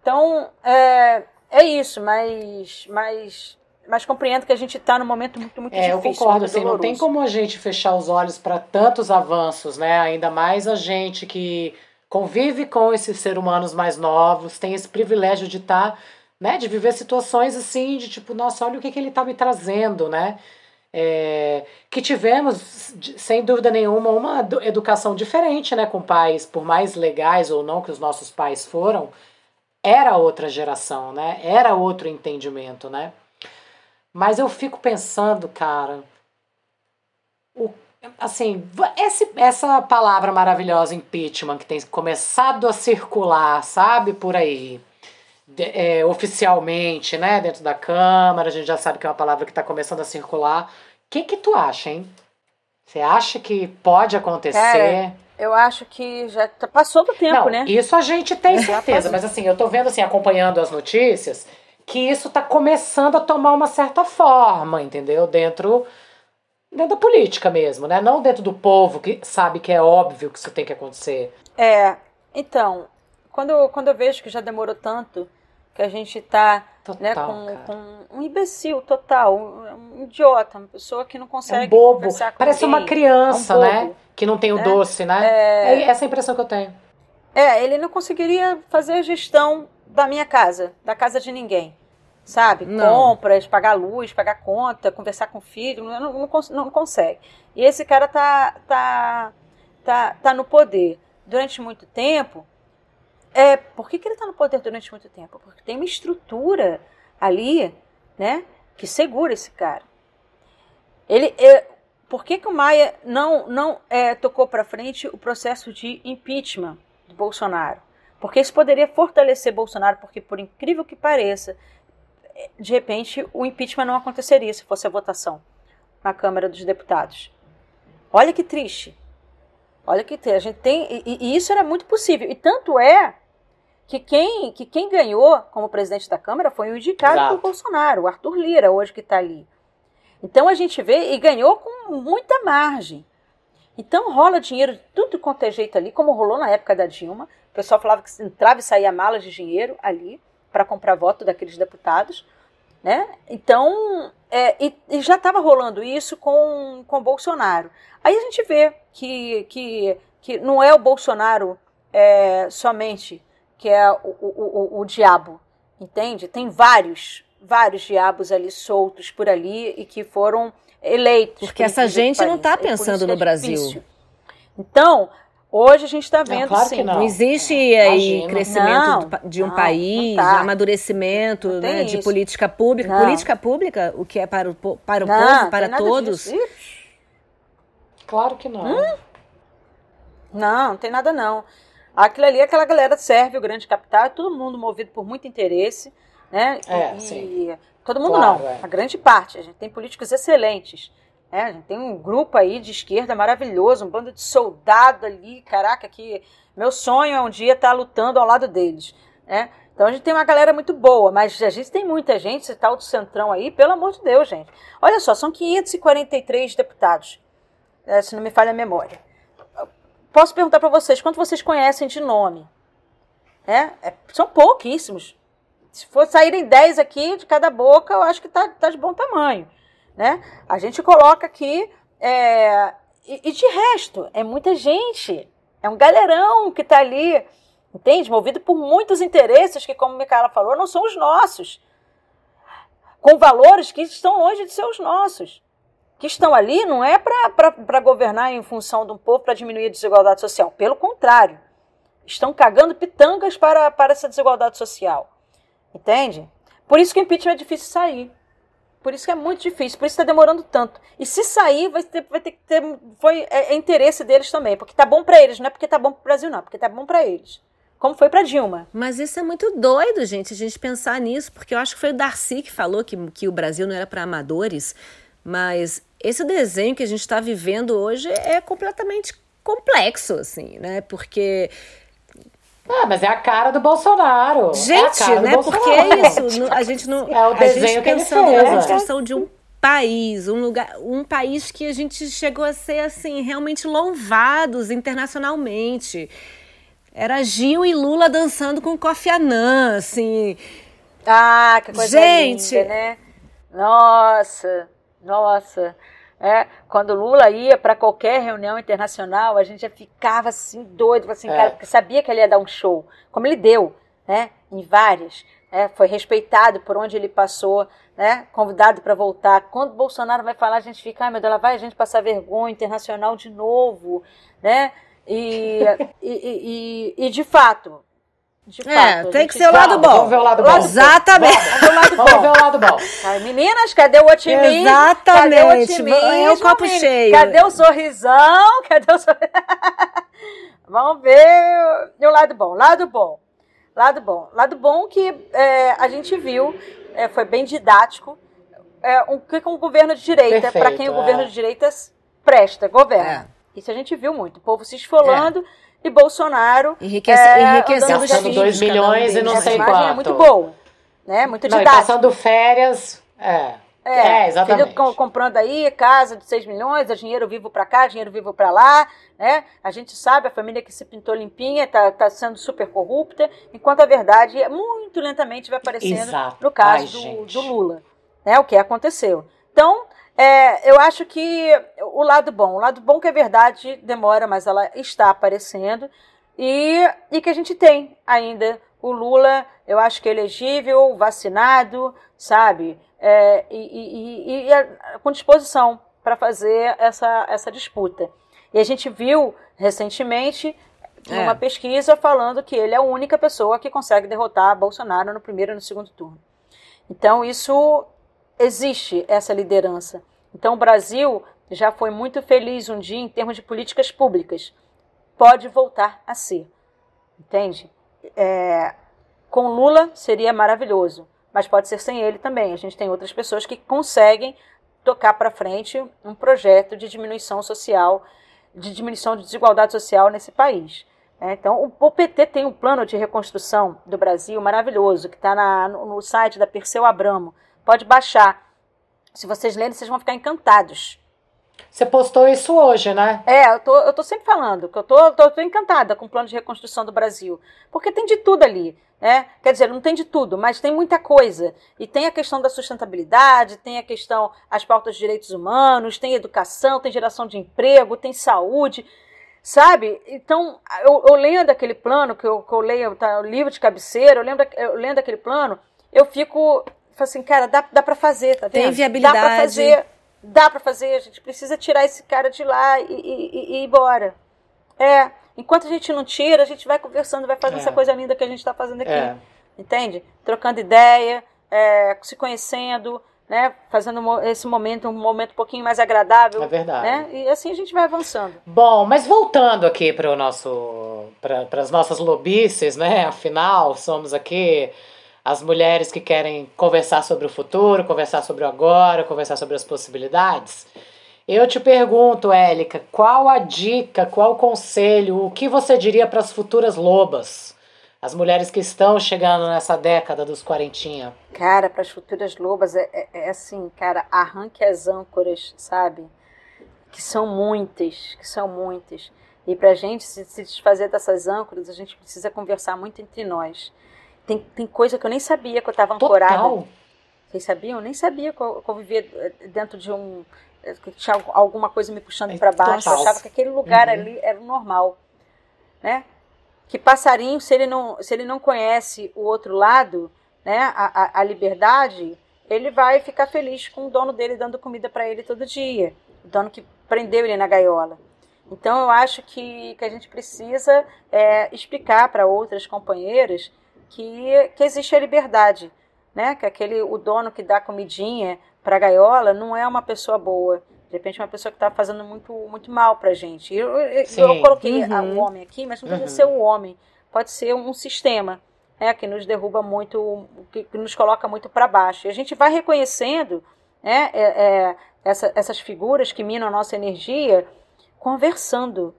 Então é, é isso, mas, mas, mas compreendo que a gente está num momento muito, muito é, difícil. Eu concordo, assim, não tem como a gente fechar os olhos para tantos avanços, né? Ainda mais a gente que convive com esses seres humanos mais novos, tem esse privilégio de estar, tá, né? De viver situações assim, de tipo, nossa, olha o que, que ele está me trazendo, né? é, que tivemos, sem dúvida nenhuma, uma educação diferente né, com pais, por mais legais ou não que os nossos pais foram, era outra geração, né? Era outro entendimento, né? Mas eu fico pensando, cara, o, assim, esse, essa palavra maravilhosa impeachment que tem começado a circular, sabe, por aí, de, é, oficialmente, né, dentro da Câmara, a gente já sabe que é uma palavra que está começando a circular que que tu acha, hein? Você acha que pode acontecer? Cara, eu acho que já passou do tempo, Não, né? Isso a gente tem certeza, mas assim, eu tô vendo assim, acompanhando as notícias, que isso tá começando a tomar uma certa forma, entendeu? Dentro dentro da política mesmo, né? Não dentro do povo que sabe que é óbvio que isso tem que acontecer. É, então, quando, quando eu vejo que já demorou tanto, que a gente tá né, com, com, um imbecil total, um, um, idiota, uma pessoa que não consegue é um bobo. Parece ninguém. uma criança, é um né? Que não tem o né? doce, né? É... é essa a impressão que eu tenho. É, ele não conseguiria fazer a gestão da minha casa, da casa de ninguém. Sabe? Não. Compras, pagar luz, pagar conta, conversar com o filho, não, não, não, consegue. E esse cara tá, tá, tá, tá no poder. Durante muito tempo, é, por que, que ele está no poder durante muito tempo? Porque tem uma estrutura ali, né, que segura esse cara. Ele, é, por que, que o Maia não, não é, tocou para frente o processo de impeachment do Bolsonaro? Porque isso poderia fortalecer Bolsonaro, porque por incrível que pareça, de repente o impeachment não aconteceria se fosse a votação na Câmara dos Deputados. Olha que triste. Olha que a gente tem e, e isso era muito possível. E tanto é que quem, que quem ganhou como presidente da Câmara foi o indicado Exato. por Bolsonaro, o Arthur Lira, hoje que está ali. Então a gente vê e ganhou com muita margem. Então rola dinheiro de tudo quanto é jeito ali, como rolou na época da Dilma. O pessoal falava que entrava e saía malas de dinheiro ali para comprar voto daqueles deputados. Né? Então, é, e, e, já estava rolando isso com, com Bolsonaro. Aí a gente vê que, que, que não é o Bolsonaro é, somente que é o, o, o, o diabo, entende? Tem vários, vários diabos ali soltos por ali e que foram eleitos. Porque essa gente não está pensando no é Brasil. Difícil. Então, hoje a gente está vendo, não, claro sim. Não. não. existe aí crescimento não, de um país, tá. amadurecimento né, de política pública. Política pública, o que é para o, para o povo, para todos? Claro que não. Hum? Não, não tem nada não. Aquilo ali, aquela galera serve o grande capital, é todo mundo movido por muito interesse, né? É, e, sim. todo mundo claro, não, é. a grande parte. A gente tem políticos excelentes. Né? Gente tem um grupo aí de esquerda maravilhoso, um bando de soldado ali, caraca, que meu sonho é um dia estar lutando ao lado deles. Né? Então a gente tem uma galera muito boa, mas a gente tem muita gente, esse tal do Centrão aí, pelo amor de Deus, gente. Olha só, são 543 deputados, é, se não me falha a memória. Posso perguntar para vocês, quanto vocês conhecem de nome? É, é, são pouquíssimos. Se for saírem 10 aqui de cada boca, eu acho que está tá de bom tamanho. Né? A gente coloca aqui. É, e, e, de resto, é muita gente. É um galerão que está ali entende? Movido por muitos interesses que, como a Micaela falou, não são os nossos. Com valores que estão longe de ser os nossos. Que estão ali não é para governar em função de um povo para diminuir a desigualdade social. Pelo contrário. Estão cagando pitangas para, para essa desigualdade social. Entende? Por isso que o impeachment é difícil sair. Por isso que é muito difícil, por isso está demorando tanto. E se sair, vai ter, vai ter que ter. Foi, é, é interesse deles também, porque tá bom para eles, não é porque tá bom para o Brasil, não, porque tá bom para eles como foi para Dilma. Mas isso é muito doido, gente, a gente pensar nisso, porque eu acho que foi o Darcy que falou que, que o Brasil não era para amadores, mas esse desenho que a gente está vivendo hoje é completamente complexo, assim, né? Porque ah, mas é a cara do Bolsonaro. É gente, é né? Porque é isso. A gente não. É o desenho a gente pensando na construção de um país, um lugar, um país que a gente chegou a ser assim realmente louvados internacionalmente. Era Gil e Lula dançando com Kofi Annan, assim. Ah, que coisa Gente, linda, né? Nossa, nossa. É, quando Lula ia para qualquer reunião internacional, a gente já ficava assim doido, assim, é. cara, porque sabia que ele ia dar um show, como ele deu, né? Em várias. É, foi respeitado por onde ele passou, né? Convidado para voltar. Quando Bolsonaro vai falar, a gente fica, ai meu Deus, lá vai a gente passar vergonha internacional de novo, né? E, (laughs) e, e, e, de fato. De é, fato, tem que ser o lado bom. Vamos ver o lado bom. Exatamente. Vamos ver o lado bom. meninas, cadê o otimismo? Exatamente. Cadê o otimismo? É o copo cheio. Cadê o sorrisão? Cadê o sorrisão? (laughs) Vamos ver o lado bom. Lado bom. Lado bom. Lado bom que é, a gente viu, é, foi bem didático, é, um, que um governo de direita, para quem o governo é. de direita presta, governa. É. Isso a gente viu muito. O povo se esfolando é. E Bolsonaro Enriquece, é, enriquecendo os 2 milhões e não sei quanto. é muito bom. Né? Muito não, didático. passando férias. É. É, é, exatamente. Filho comprando aí casa de 6 milhões, é dinheiro vivo para cá, dinheiro vivo para lá, né? A gente sabe, a família que se pintou limpinha está tá sendo super corrupta, enquanto a verdade é muito lentamente vai aparecendo Exato. no caso Ai, do, do, Lula, né? O que aconteceu. Então, é, eu acho que o lado bom, o lado bom que a verdade demora, mas ela está aparecendo e, e que a gente tem ainda o Lula, eu acho que é elegível, vacinado, sabe, é, e, e, e, e, com disposição para fazer essa, essa disputa. E a gente viu recentemente é. uma pesquisa falando que ele é a única pessoa que consegue derrotar Bolsonaro no primeiro e no segundo turno. Então isso existe essa liderança. Então, o Brasil já foi muito feliz um dia em termos de políticas públicas. Pode voltar a ser. Entende? É, com Lula seria maravilhoso, mas pode ser sem ele também. A gente tem outras pessoas que conseguem tocar para frente um projeto de diminuição social, de diminuição de desigualdade social nesse país. É, então, o, PT tem um plano de reconstrução do Brasil maravilhoso, que está no, no site da Perseu Abramo. Pode baixar. Se vocês lerem, vocês vão ficar encantados. Você postou isso hoje, né? É, eu tô, eu tô sempre falando que eu tô, tô, tô encantada com o plano de reconstrução do Brasil. Porque tem de tudo ali. Né? Quer dizer, não tem de tudo, mas tem muita coisa. E tem a questão da sustentabilidade, tem a questão, as pautas de direitos humanos, tem educação, tem geração de emprego, tem saúde. Sabe? Então, eu, eu lendo aquele plano, que eu, que eu leio tá, o livro de cabeceira, eu, lembro, eu lendo aquele plano, eu fico Falei assim, cara, dá, dá para fazer, tá vendo? Tem viabilidade. Dá para fazer, dá para fazer, a gente precisa tirar esse cara de lá e, e, e, ir embora. É, enquanto a gente não tira, a gente vai conversando, vai fazendo é. essa coisa linda que a gente está fazendo aqui. É. Entende? Trocando ideia, é, se conhecendo, né? Fazendo esse momento um momento um pouquinho mais agradável. É verdade. Né? E assim a gente vai avançando. Bom, mas voltando aqui para o nosso, para as nossas lobices, né? Afinal, somos aqui as mulheres que querem conversar sobre o futuro, conversar sobre o agora, conversar sobre as possibilidades. Eu te pergunto, Élica, qual a dica, qual o conselho, o que você diria para as futuras lobas? as mulheres que estão chegando nessa década dos quarentinha? Cara, para as futuras lobas é, é, é, assim, cara, arranque as âncoras, sabe? Que são muitas, que são muitas. E para a gente se, se desfazer dessas âncoras, a gente precisa conversar muito entre nós. Tem, tem coisa que eu nem sabia que eu estava ancorada. Total. Vocês sabiam? Eu nem sabia que eu, que eu vivia eh, dentro de um. Eh, que tinha alguma coisa me puxando para baixo. Eu achava que aquele lugar uhum. ali era normal. Né? Que passarinho, se ele não, se ele não conhece o outro lado, né, a, a, a liberdade, ele vai ficar feliz com o dono dele dando comida para ele todo dia. O dono que prendeu ele na gaiola. Então eu acho que, que a gente precisa é, explicar para outras companheiras que, que existe a liberdade né? Que aquele o dono que dá comidinha para a gaiola não é uma pessoa boa. De repente, é uma pessoa que está fazendo muito, muito mal para a gente. Eu, eu, eu coloquei uhum. o homem aqui, mas não precisa uhum. ser o homem. Pode ser um sistema né, que nos derruba muito, que, que nos coloca muito para baixo. E a gente vai reconhecendo né, é, é, essa, essas figuras que minam a nossa energia conversando.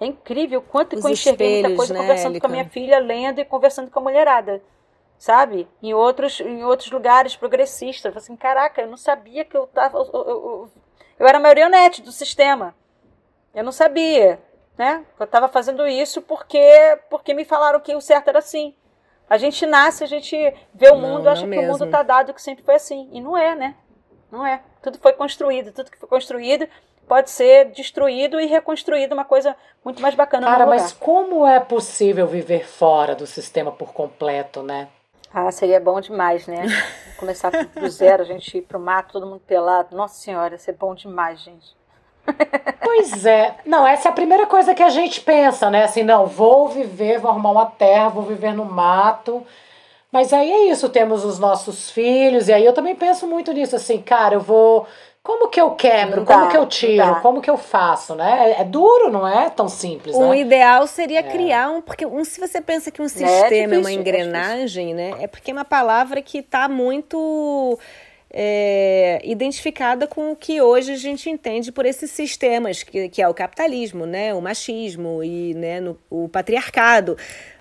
É incrível o quanto Os eu enxerguei muita coisa né, conversando com a minha filha, lendo e conversando com a mulherada sabe? Em outros, em outros lugares progressistas. Eu falei assim, caraca, eu não sabia que eu tava. Eu, eu, eu, eu era marionete do sistema. Eu não sabia, né? Eu estava fazendo isso porque, porque me falaram que o certo era assim. A gente nasce, a gente vê o mundo, acha que mesmo. o mundo está dado, que sempre foi assim. E não é, né? Não é. Tudo foi construído, tudo que foi construído pode ser destruído e reconstruído, uma coisa muito mais bacana. Cara, mas como é possível viver fora do sistema por completo, né? Ah, seria bom demais, né? (laughs) Começar tudo do zero, a gente ir pro mato, todo mundo pelado. Nossa senhora, ia ser bom demais, gente. Pois é. Não, essa é a primeira coisa que a gente pensa, né? Assim, não, vou viver, vou arrumar uma terra, vou viver no mato. Mas aí é isso, temos os nossos filhos, e aí eu também penso muito nisso, assim, cara, eu vou como que eu quebro? Dá, como que eu tiro? Como que eu faço, né? É, é, duro, não é tão simples, O né? ideal seria é. criar um, porque um, se você pensa que um é sistema é, difícil, é uma engrenagem, né? É porque é uma palavra que está muito é, identificada com o que hoje a gente entende por esses sistemas, que, que é o capitalismo, né? O machismo e né, no, o patriarcado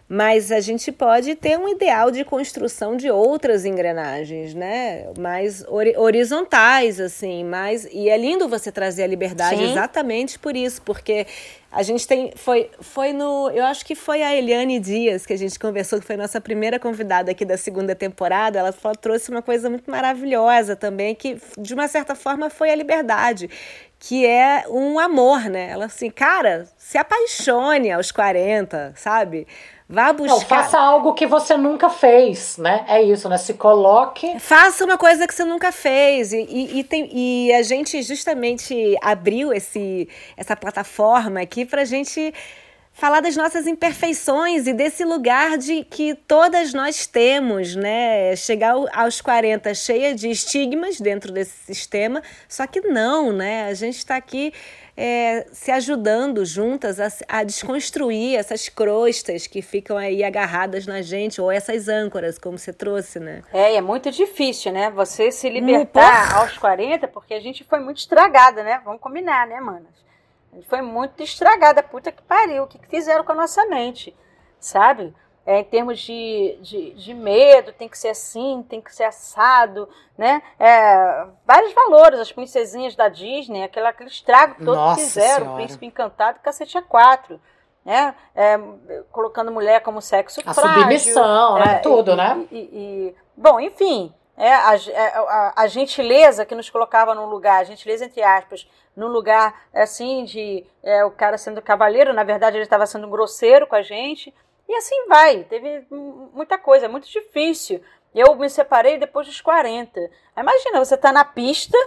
mas a gente pode ter um ideal de construção de outras engrenagens, né? Mais horizontais, assim, mais e é lindo você trazer a liberdade Sim. exatamente por isso, porque a gente tem foi foi no, eu acho que foi a Eliane Dias que a gente conversou, que foi nossa primeira convidada aqui da segunda temporada, ela falou, trouxe uma coisa muito maravilhosa também, que de uma certa forma foi a liberdade, que é um amor, né? Ela assim, cara, se apaixone aos 40, sabe? Vá buscar. Não, faça algo que você nunca fez, né? É isso, né? Se coloque. Faça uma coisa que você nunca fez. E, e, e, tem, e a gente justamente abriu esse, essa plataforma aqui para a gente falar das nossas imperfeições e desse lugar de que todas nós temos, né? Chegar aos 40 cheia de estigmas dentro desse sistema, só que não, né? A gente está aqui é, se ajudando juntas a, a, desconstruir essas crostas que ficam aí agarradas na gente, ou essas âncoras, como você trouxe, né? É, é muito difícil, né? Você se libertar aos 40, porque a gente foi muito estragada, né? Vamos combinar, né, manas? A gente foi muito estragada, puta que pariu. O que, que fizeram com a nossa mente, sabe? É, em termos de, de, de, medo, tem que ser assim, tem que ser assado, né? É, vários valores, as princesinhas da Disney, aquela, aquele estrago todo Nossa que fizeram, senhora. o príncipe encantado e cacete a quatro. Né? É, colocando mulher como sexo a frágil. submissão, né? É, Tudo, e, né? E, e, bom, enfim, é, a, é, a, a, gentileza que nos colocava num lugar, a gentileza entre aspas, num lugar assim de o cara sendo cavaleiro, na verdade ele estava sendo grosseiro com a gente, e assim vai, teve muita coisa, é muito difícil. Eu me separei depois dos 40. Imagina, você está na pista,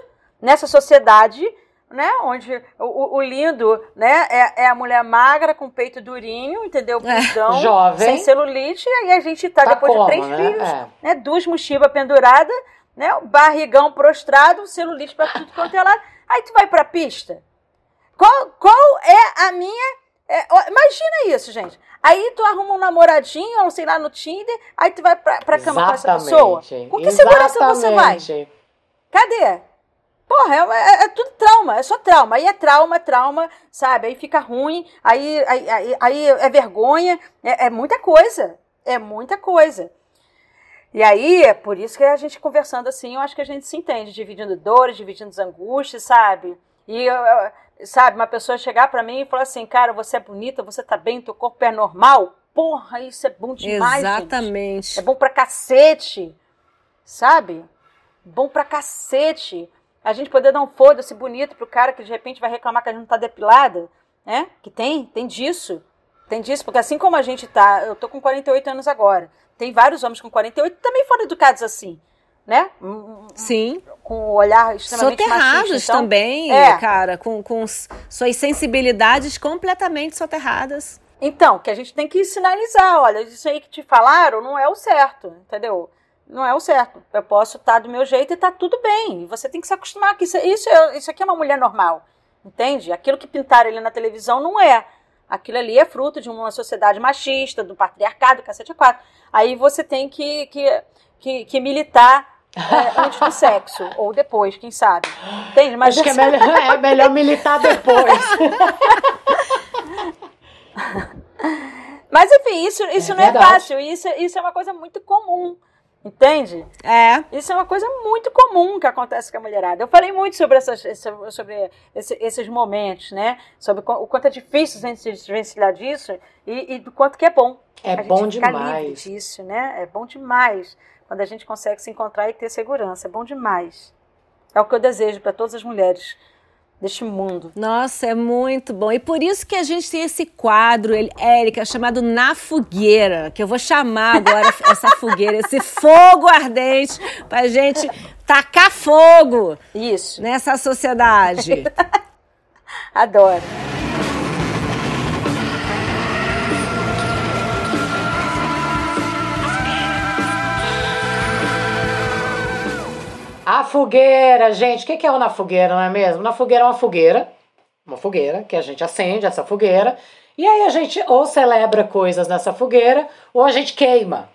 nessa sociedade, né, onde o, o lindo, né, é, é, a mulher magra com peito durinho, entendeu? Bundão, é, jovem, sem celulite, e aí a gente está tá depois como, de três né? filhos, é. né, duas mochivas penduradas, né, o barrigão prostrado, celulite para tudo quanto é lá. Aí tu vai para a pista. Qual, qual é a minha é, imagina isso, gente. Aí tu arruma um namoradinho, ou sei lá, no Tinder, aí tu vai pra, pra cama Exatamente. com essa pessoa. Com que segurança você vai? Cadê? Porra, é, é, é, tudo trauma, é só trauma. Aí é trauma, trauma, sabe? Aí fica ruim, aí, aí, aí, aí é vergonha, é, é muita coisa. É muita coisa. E aí, é por isso que a gente conversando assim, eu acho que a gente se entende, dividindo dores, dividindo as angústias, sabe? E, eu, sabe, uma pessoa chegar para mim e falar assim, cara, você é bonita, você tá bem, teu corpo é normal. Porra, isso é bom demais, Exatamente. Gente. É bom pra cacete, sabe? Bom pra cacete. A gente poder dar um foda-se bonito pro cara que de repente vai reclamar que a gente não tá depilada, né? Que tem, tem disso. Tem disso, porque assim como a gente tá, eu tô com 48 anos agora. Tem vários homens com 48 também foram educados assim, né? Sim. Com o olhar extremamente Soterrados machista, então, também, é. cara, com, com suas sensibilidades completamente soterradas. Então, que a gente tem que sinalizar, olha, isso aí que te falaram não é o certo, entendeu? Não é o certo. Eu posso estar do meu jeito e está tudo bem. Você tem que se acostumar que isso, isso, é, isso aqui é uma mulher normal, entende? Aquilo que pintaram ele na televisão não é. Aquilo ali é fruto de uma sociedade machista, do patriarcado, cacete a quatro. Aí você tem que, que, que, que militar é, antes do sexo, ou depois, quem sabe. Entende? Mas Acho que é melhor, (laughs) é melhor militar depois. Mas enfim, isso, isso é não verdade. é fácil, isso, isso é uma coisa muito comum. Entende? É. Isso é uma coisa muito comum que acontece com a mulherada. Eu falei muito sobre, essas, sobre esse, esses momentos, né? Sobre o quanto é difícil a gente se desvencilhar disso e, e do quanto que é bom. É a bom gente demais. disso, né? É bom demais quando a gente consegue se encontrar e ter segurança. É bom demais. É o que eu desejo para todas as mulheres deste mundo. Nossa, é muito bom. E por isso que a gente tem esse quadro, Érica, chamado Na Fogueira, que eu vou chamar agora (laughs) essa fogueira, esse fogo ardente, pra gente tacar fogo. Isso. Nessa sociedade. (laughs) Adoro. A fogueira, gente, o que é o na fogueira, não é mesmo? Na fogueira é uma fogueira, uma fogueira que a gente acende essa fogueira, e aí a gente ou celebra coisas nessa fogueira, ou a gente queima.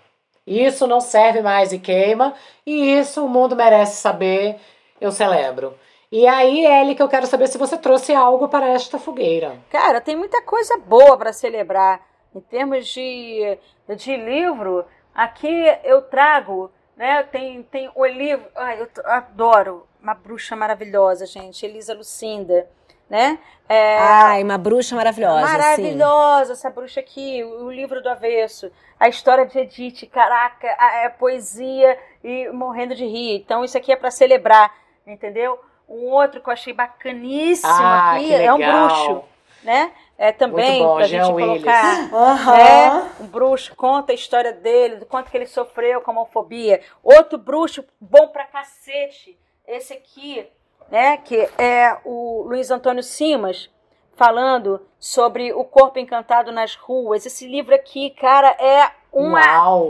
Isso não serve mais e queima, e isso o mundo merece saber, eu celebro. E aí, Eli, que eu quero saber se você trouxe algo para esta fogueira. Cara, tem muita coisa boa para celebrar. Em termos de, de livro, aqui eu trago né? Tem, tem o livro, ai, eu adoro, uma bruxa maravilhosa, gente, Elisa Lucinda, né? É, ai, uma bruxa maravilhosa, Maravilhosa, sim. essa bruxa aqui, o, o, livro do avesso, a história de Edith, caraca, a, a poesia e morrendo de rir. Então isso aqui é para celebrar, entendeu? Um outro que eu achei bacaníssimo ah, aqui é um bruxo, né? É, também para a gente colocar. Uhum. É, um bruxo conta a história dele, do quanto que ele sofreu com a homofobia. Outro bruxo bom pra cacete, esse aqui, né, que é o Luiz Antônio Simas, falando sobre o corpo encantado nas ruas. Esse livro aqui, cara, é uma,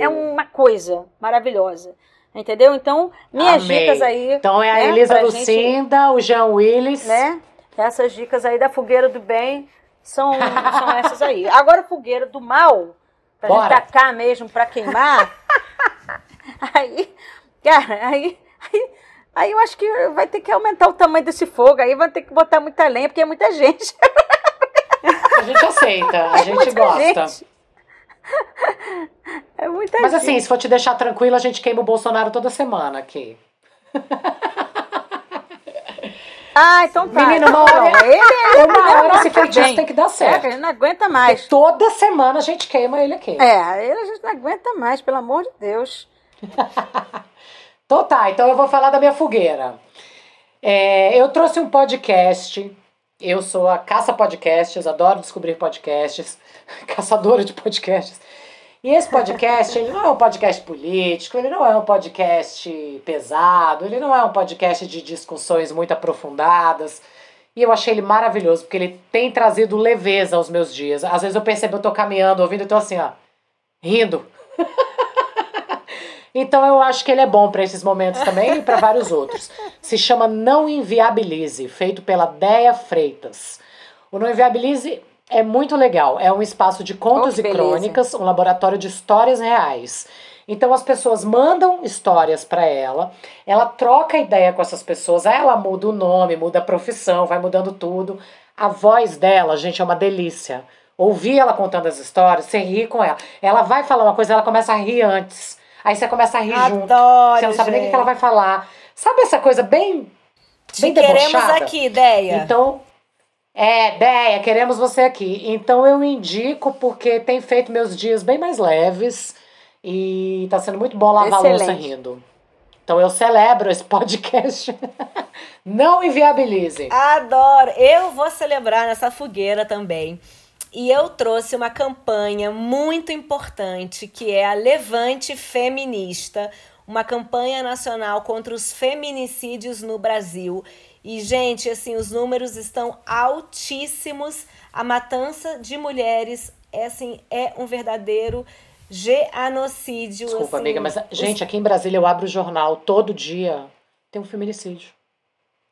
é uma coisa maravilhosa. Entendeu? Então, minhas Amei. dicas aí. Então é a né, Elisa Lucinda, gente, o Jean Willis. Né? Essas dicas aí da Fogueira do Bem são, são essas aí. Agora, fogueira do mal, pra Bora. gente tacar mesmo pra queimar. aí, cara, aí, aí, aí eu acho que vai ter que aumentar o tamanho desse fogo. Aí vai ter que botar muita lenha, porque é muita gente. A gente aceita, a (laughs) é gente gosta. Gente. É muita Mas gente. assim, se for te deixar tranquilo, a gente queima o Bolsonaro toda semana aqui. (laughs) Ah, então tá. Menina, uma hora, ele, é uma hora esse feitiço tem que dar certo. É, ele não aguenta mais. Porque toda semana a gente queima ele aqui. É, ele a gente não aguenta mais, pelo amor de Deus. (laughs) então tá, então eu vou falar da minha fogueira. É, eu trouxe um podcast. Eu sou a Caça Podcasts, adoro descobrir podcasts, (laughs) caçadora de podcasts. E esse podcast, ele não é um podcast político, ele não é um podcast pesado, ele não é um podcast de discussões muito aprofundadas. E eu achei ele maravilhoso, porque ele tem trazido leveza aos meus dias. Às vezes eu percebo, eu tô caminhando, ouvindo, e tô assim, ó, rindo. (laughs) então eu acho que ele é bom para esses momentos também e para vários outros. Se chama Não Inviabilize, feito pela Deia Freitas. O Não Inviabilize é muito legal. É um espaço de contos oh, e crônicas, um laboratório de histórias reais. Então as pessoas mandam histórias para ela, ela troca ideia com essas pessoas, ela muda o nome, muda a profissão, vai mudando tudo. A voz dela, gente, é uma delícia. Ouvir ela contando as histórias, você ri com ela. Ela vai falar uma coisa, ela começa a rir antes. Aí você começa a rir Adoro, junto. Você não sabe nem o que gente. ela vai falar. Sabe essa coisa bem, Te bem queremos debochada? aqui, ideia. Então, é, Deia, queremos você aqui. Então eu indico porque tem feito meus dias bem mais leves e tá sendo muito bom lavar a louça Excelente. rindo. Então eu celebro esse podcast. (laughs) Não inviabilize. Adoro! Eu vou celebrar nessa fogueira também. E eu trouxe uma campanha muito importante que é a Levante Feminista, uma campanha nacional contra os feminicídios no Brasil. E, gente, assim, os números estão altíssimos. A matança de mulheres é, assim, é um verdadeiro genocídio. Desculpa, assim, amiga, mas, gente, aqui em Brasília eu abro o jornal todo dia. Tem um feminicídio.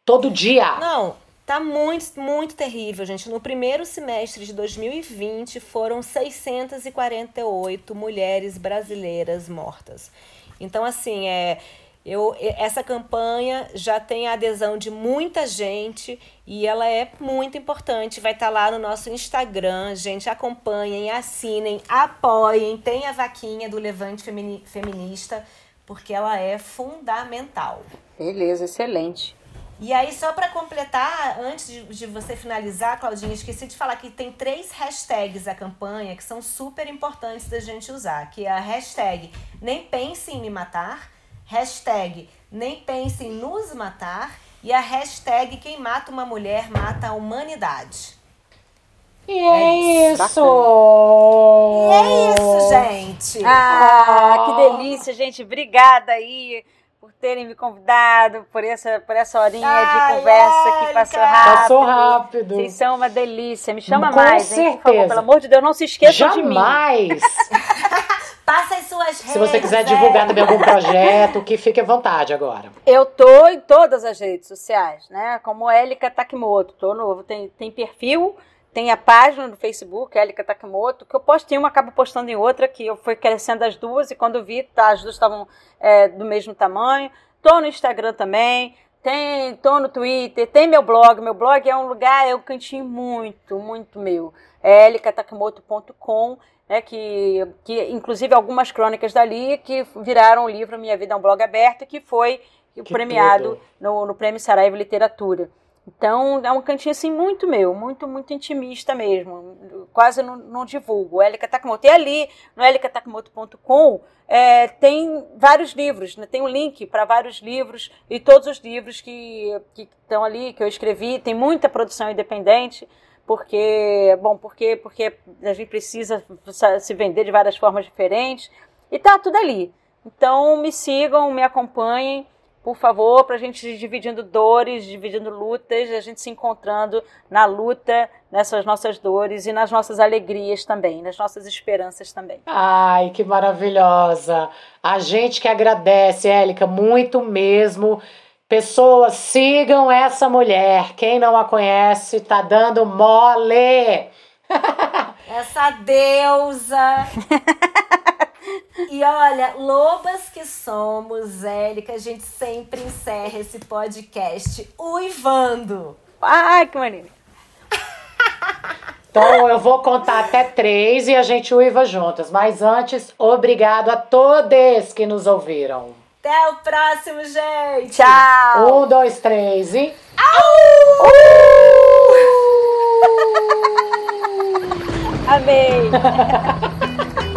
Todo dia! Não, tá muito, muito terrível, gente. No primeiro semestre de 2020 foram 648 mulheres brasileiras mortas. Então, assim, é. Eu, essa campanha já tem a adesão de muita gente e ela é muito importante. Vai estar lá no nosso Instagram. Gente, acompanhem, assinem, apoiem. Tem a vaquinha do Levante Femini- Feminista, porque ela é fundamental. Beleza, excelente. E aí, só para completar, antes de, de você finalizar, Claudinha, esqueci de falar que tem três hashtags a campanha que são super importantes da gente usar, que é a hashtag Nem Pense em Me Matar, hashtag Nem Pense em Nos Matar e a hashtag Quem Mata uma Mulher Mata a Humanidade. E é isso! E é isso, gente! Ah, que delícia, gente. Obrigada aí terem me convidado, por essa, por essa horinha Ai, de conversa que Érica. passou rápido. Passou rápido. Vocês são uma delícia. Me chama Com mais, hein? Por favor, certeza. pelo amor de Deus, não se esqueçam de mim. Jamais! (laughs) Passa as suas redes. Se você quiser divulgar também algum projeto, que fique à vontade agora. Eu tô em todas as redes sociais, né? Como Élica Takimoto. Tô no, tem, tem perfil, tem a página no Facebook, Élica Takimoto, que eu posto em uma, acabo postando em outra, que eu fui crescendo as duas, e quando vi, tá, as duas estavam é, do mesmo tamanho. Tô no Instagram também, tem, tô no Twitter, tem meu blog. Meu blog é um lugar, é um cantinho muito, muito meu. É elicatakemoto.com, né, que, que inclusive algumas crônicas dali que viraram o livro Minha Vida é um Blog Aberto, que foi Que premiado no, no Prêmio Saraiva Literatura. Então, é um cantinho assim muito meu, muito, muito intimista mesmo. Quase não, não divulgo. Élica Takamoto. E ali, no elicatakamoto.com, é, tem vários livros, né? tem um link para vários livros e todos os livros que, que estão ali, que eu escrevi. Tem muita produção independente, porque, bom, porque, porque a gente precisa se vender de várias formas diferentes. E tá tudo ali. Então, me sigam, me acompanhem por favor, para a gente ir dividindo dores, dividindo lutas, a gente se encontrando na luta, nessas nossas dores e nas nossas alegrias também, nas nossas esperanças também. Ai, que maravilhosa! A gente que agradece, Élica, muito mesmo. Pessoas, sigam essa mulher. Quem não a conhece, tá dando mole. (laughs) Essa deusa. (laughs) e olha, lobas que somos, Érica, a gente sempre encerra esse podcast uivando. Ai, que maneiro. Então eu vou contar até três e a gente uiva juntas. Mas antes, obrigado a todos que nos ouviram. Até o próximo, gente. Tchau. Um, dois, três e. Amei. (laughs)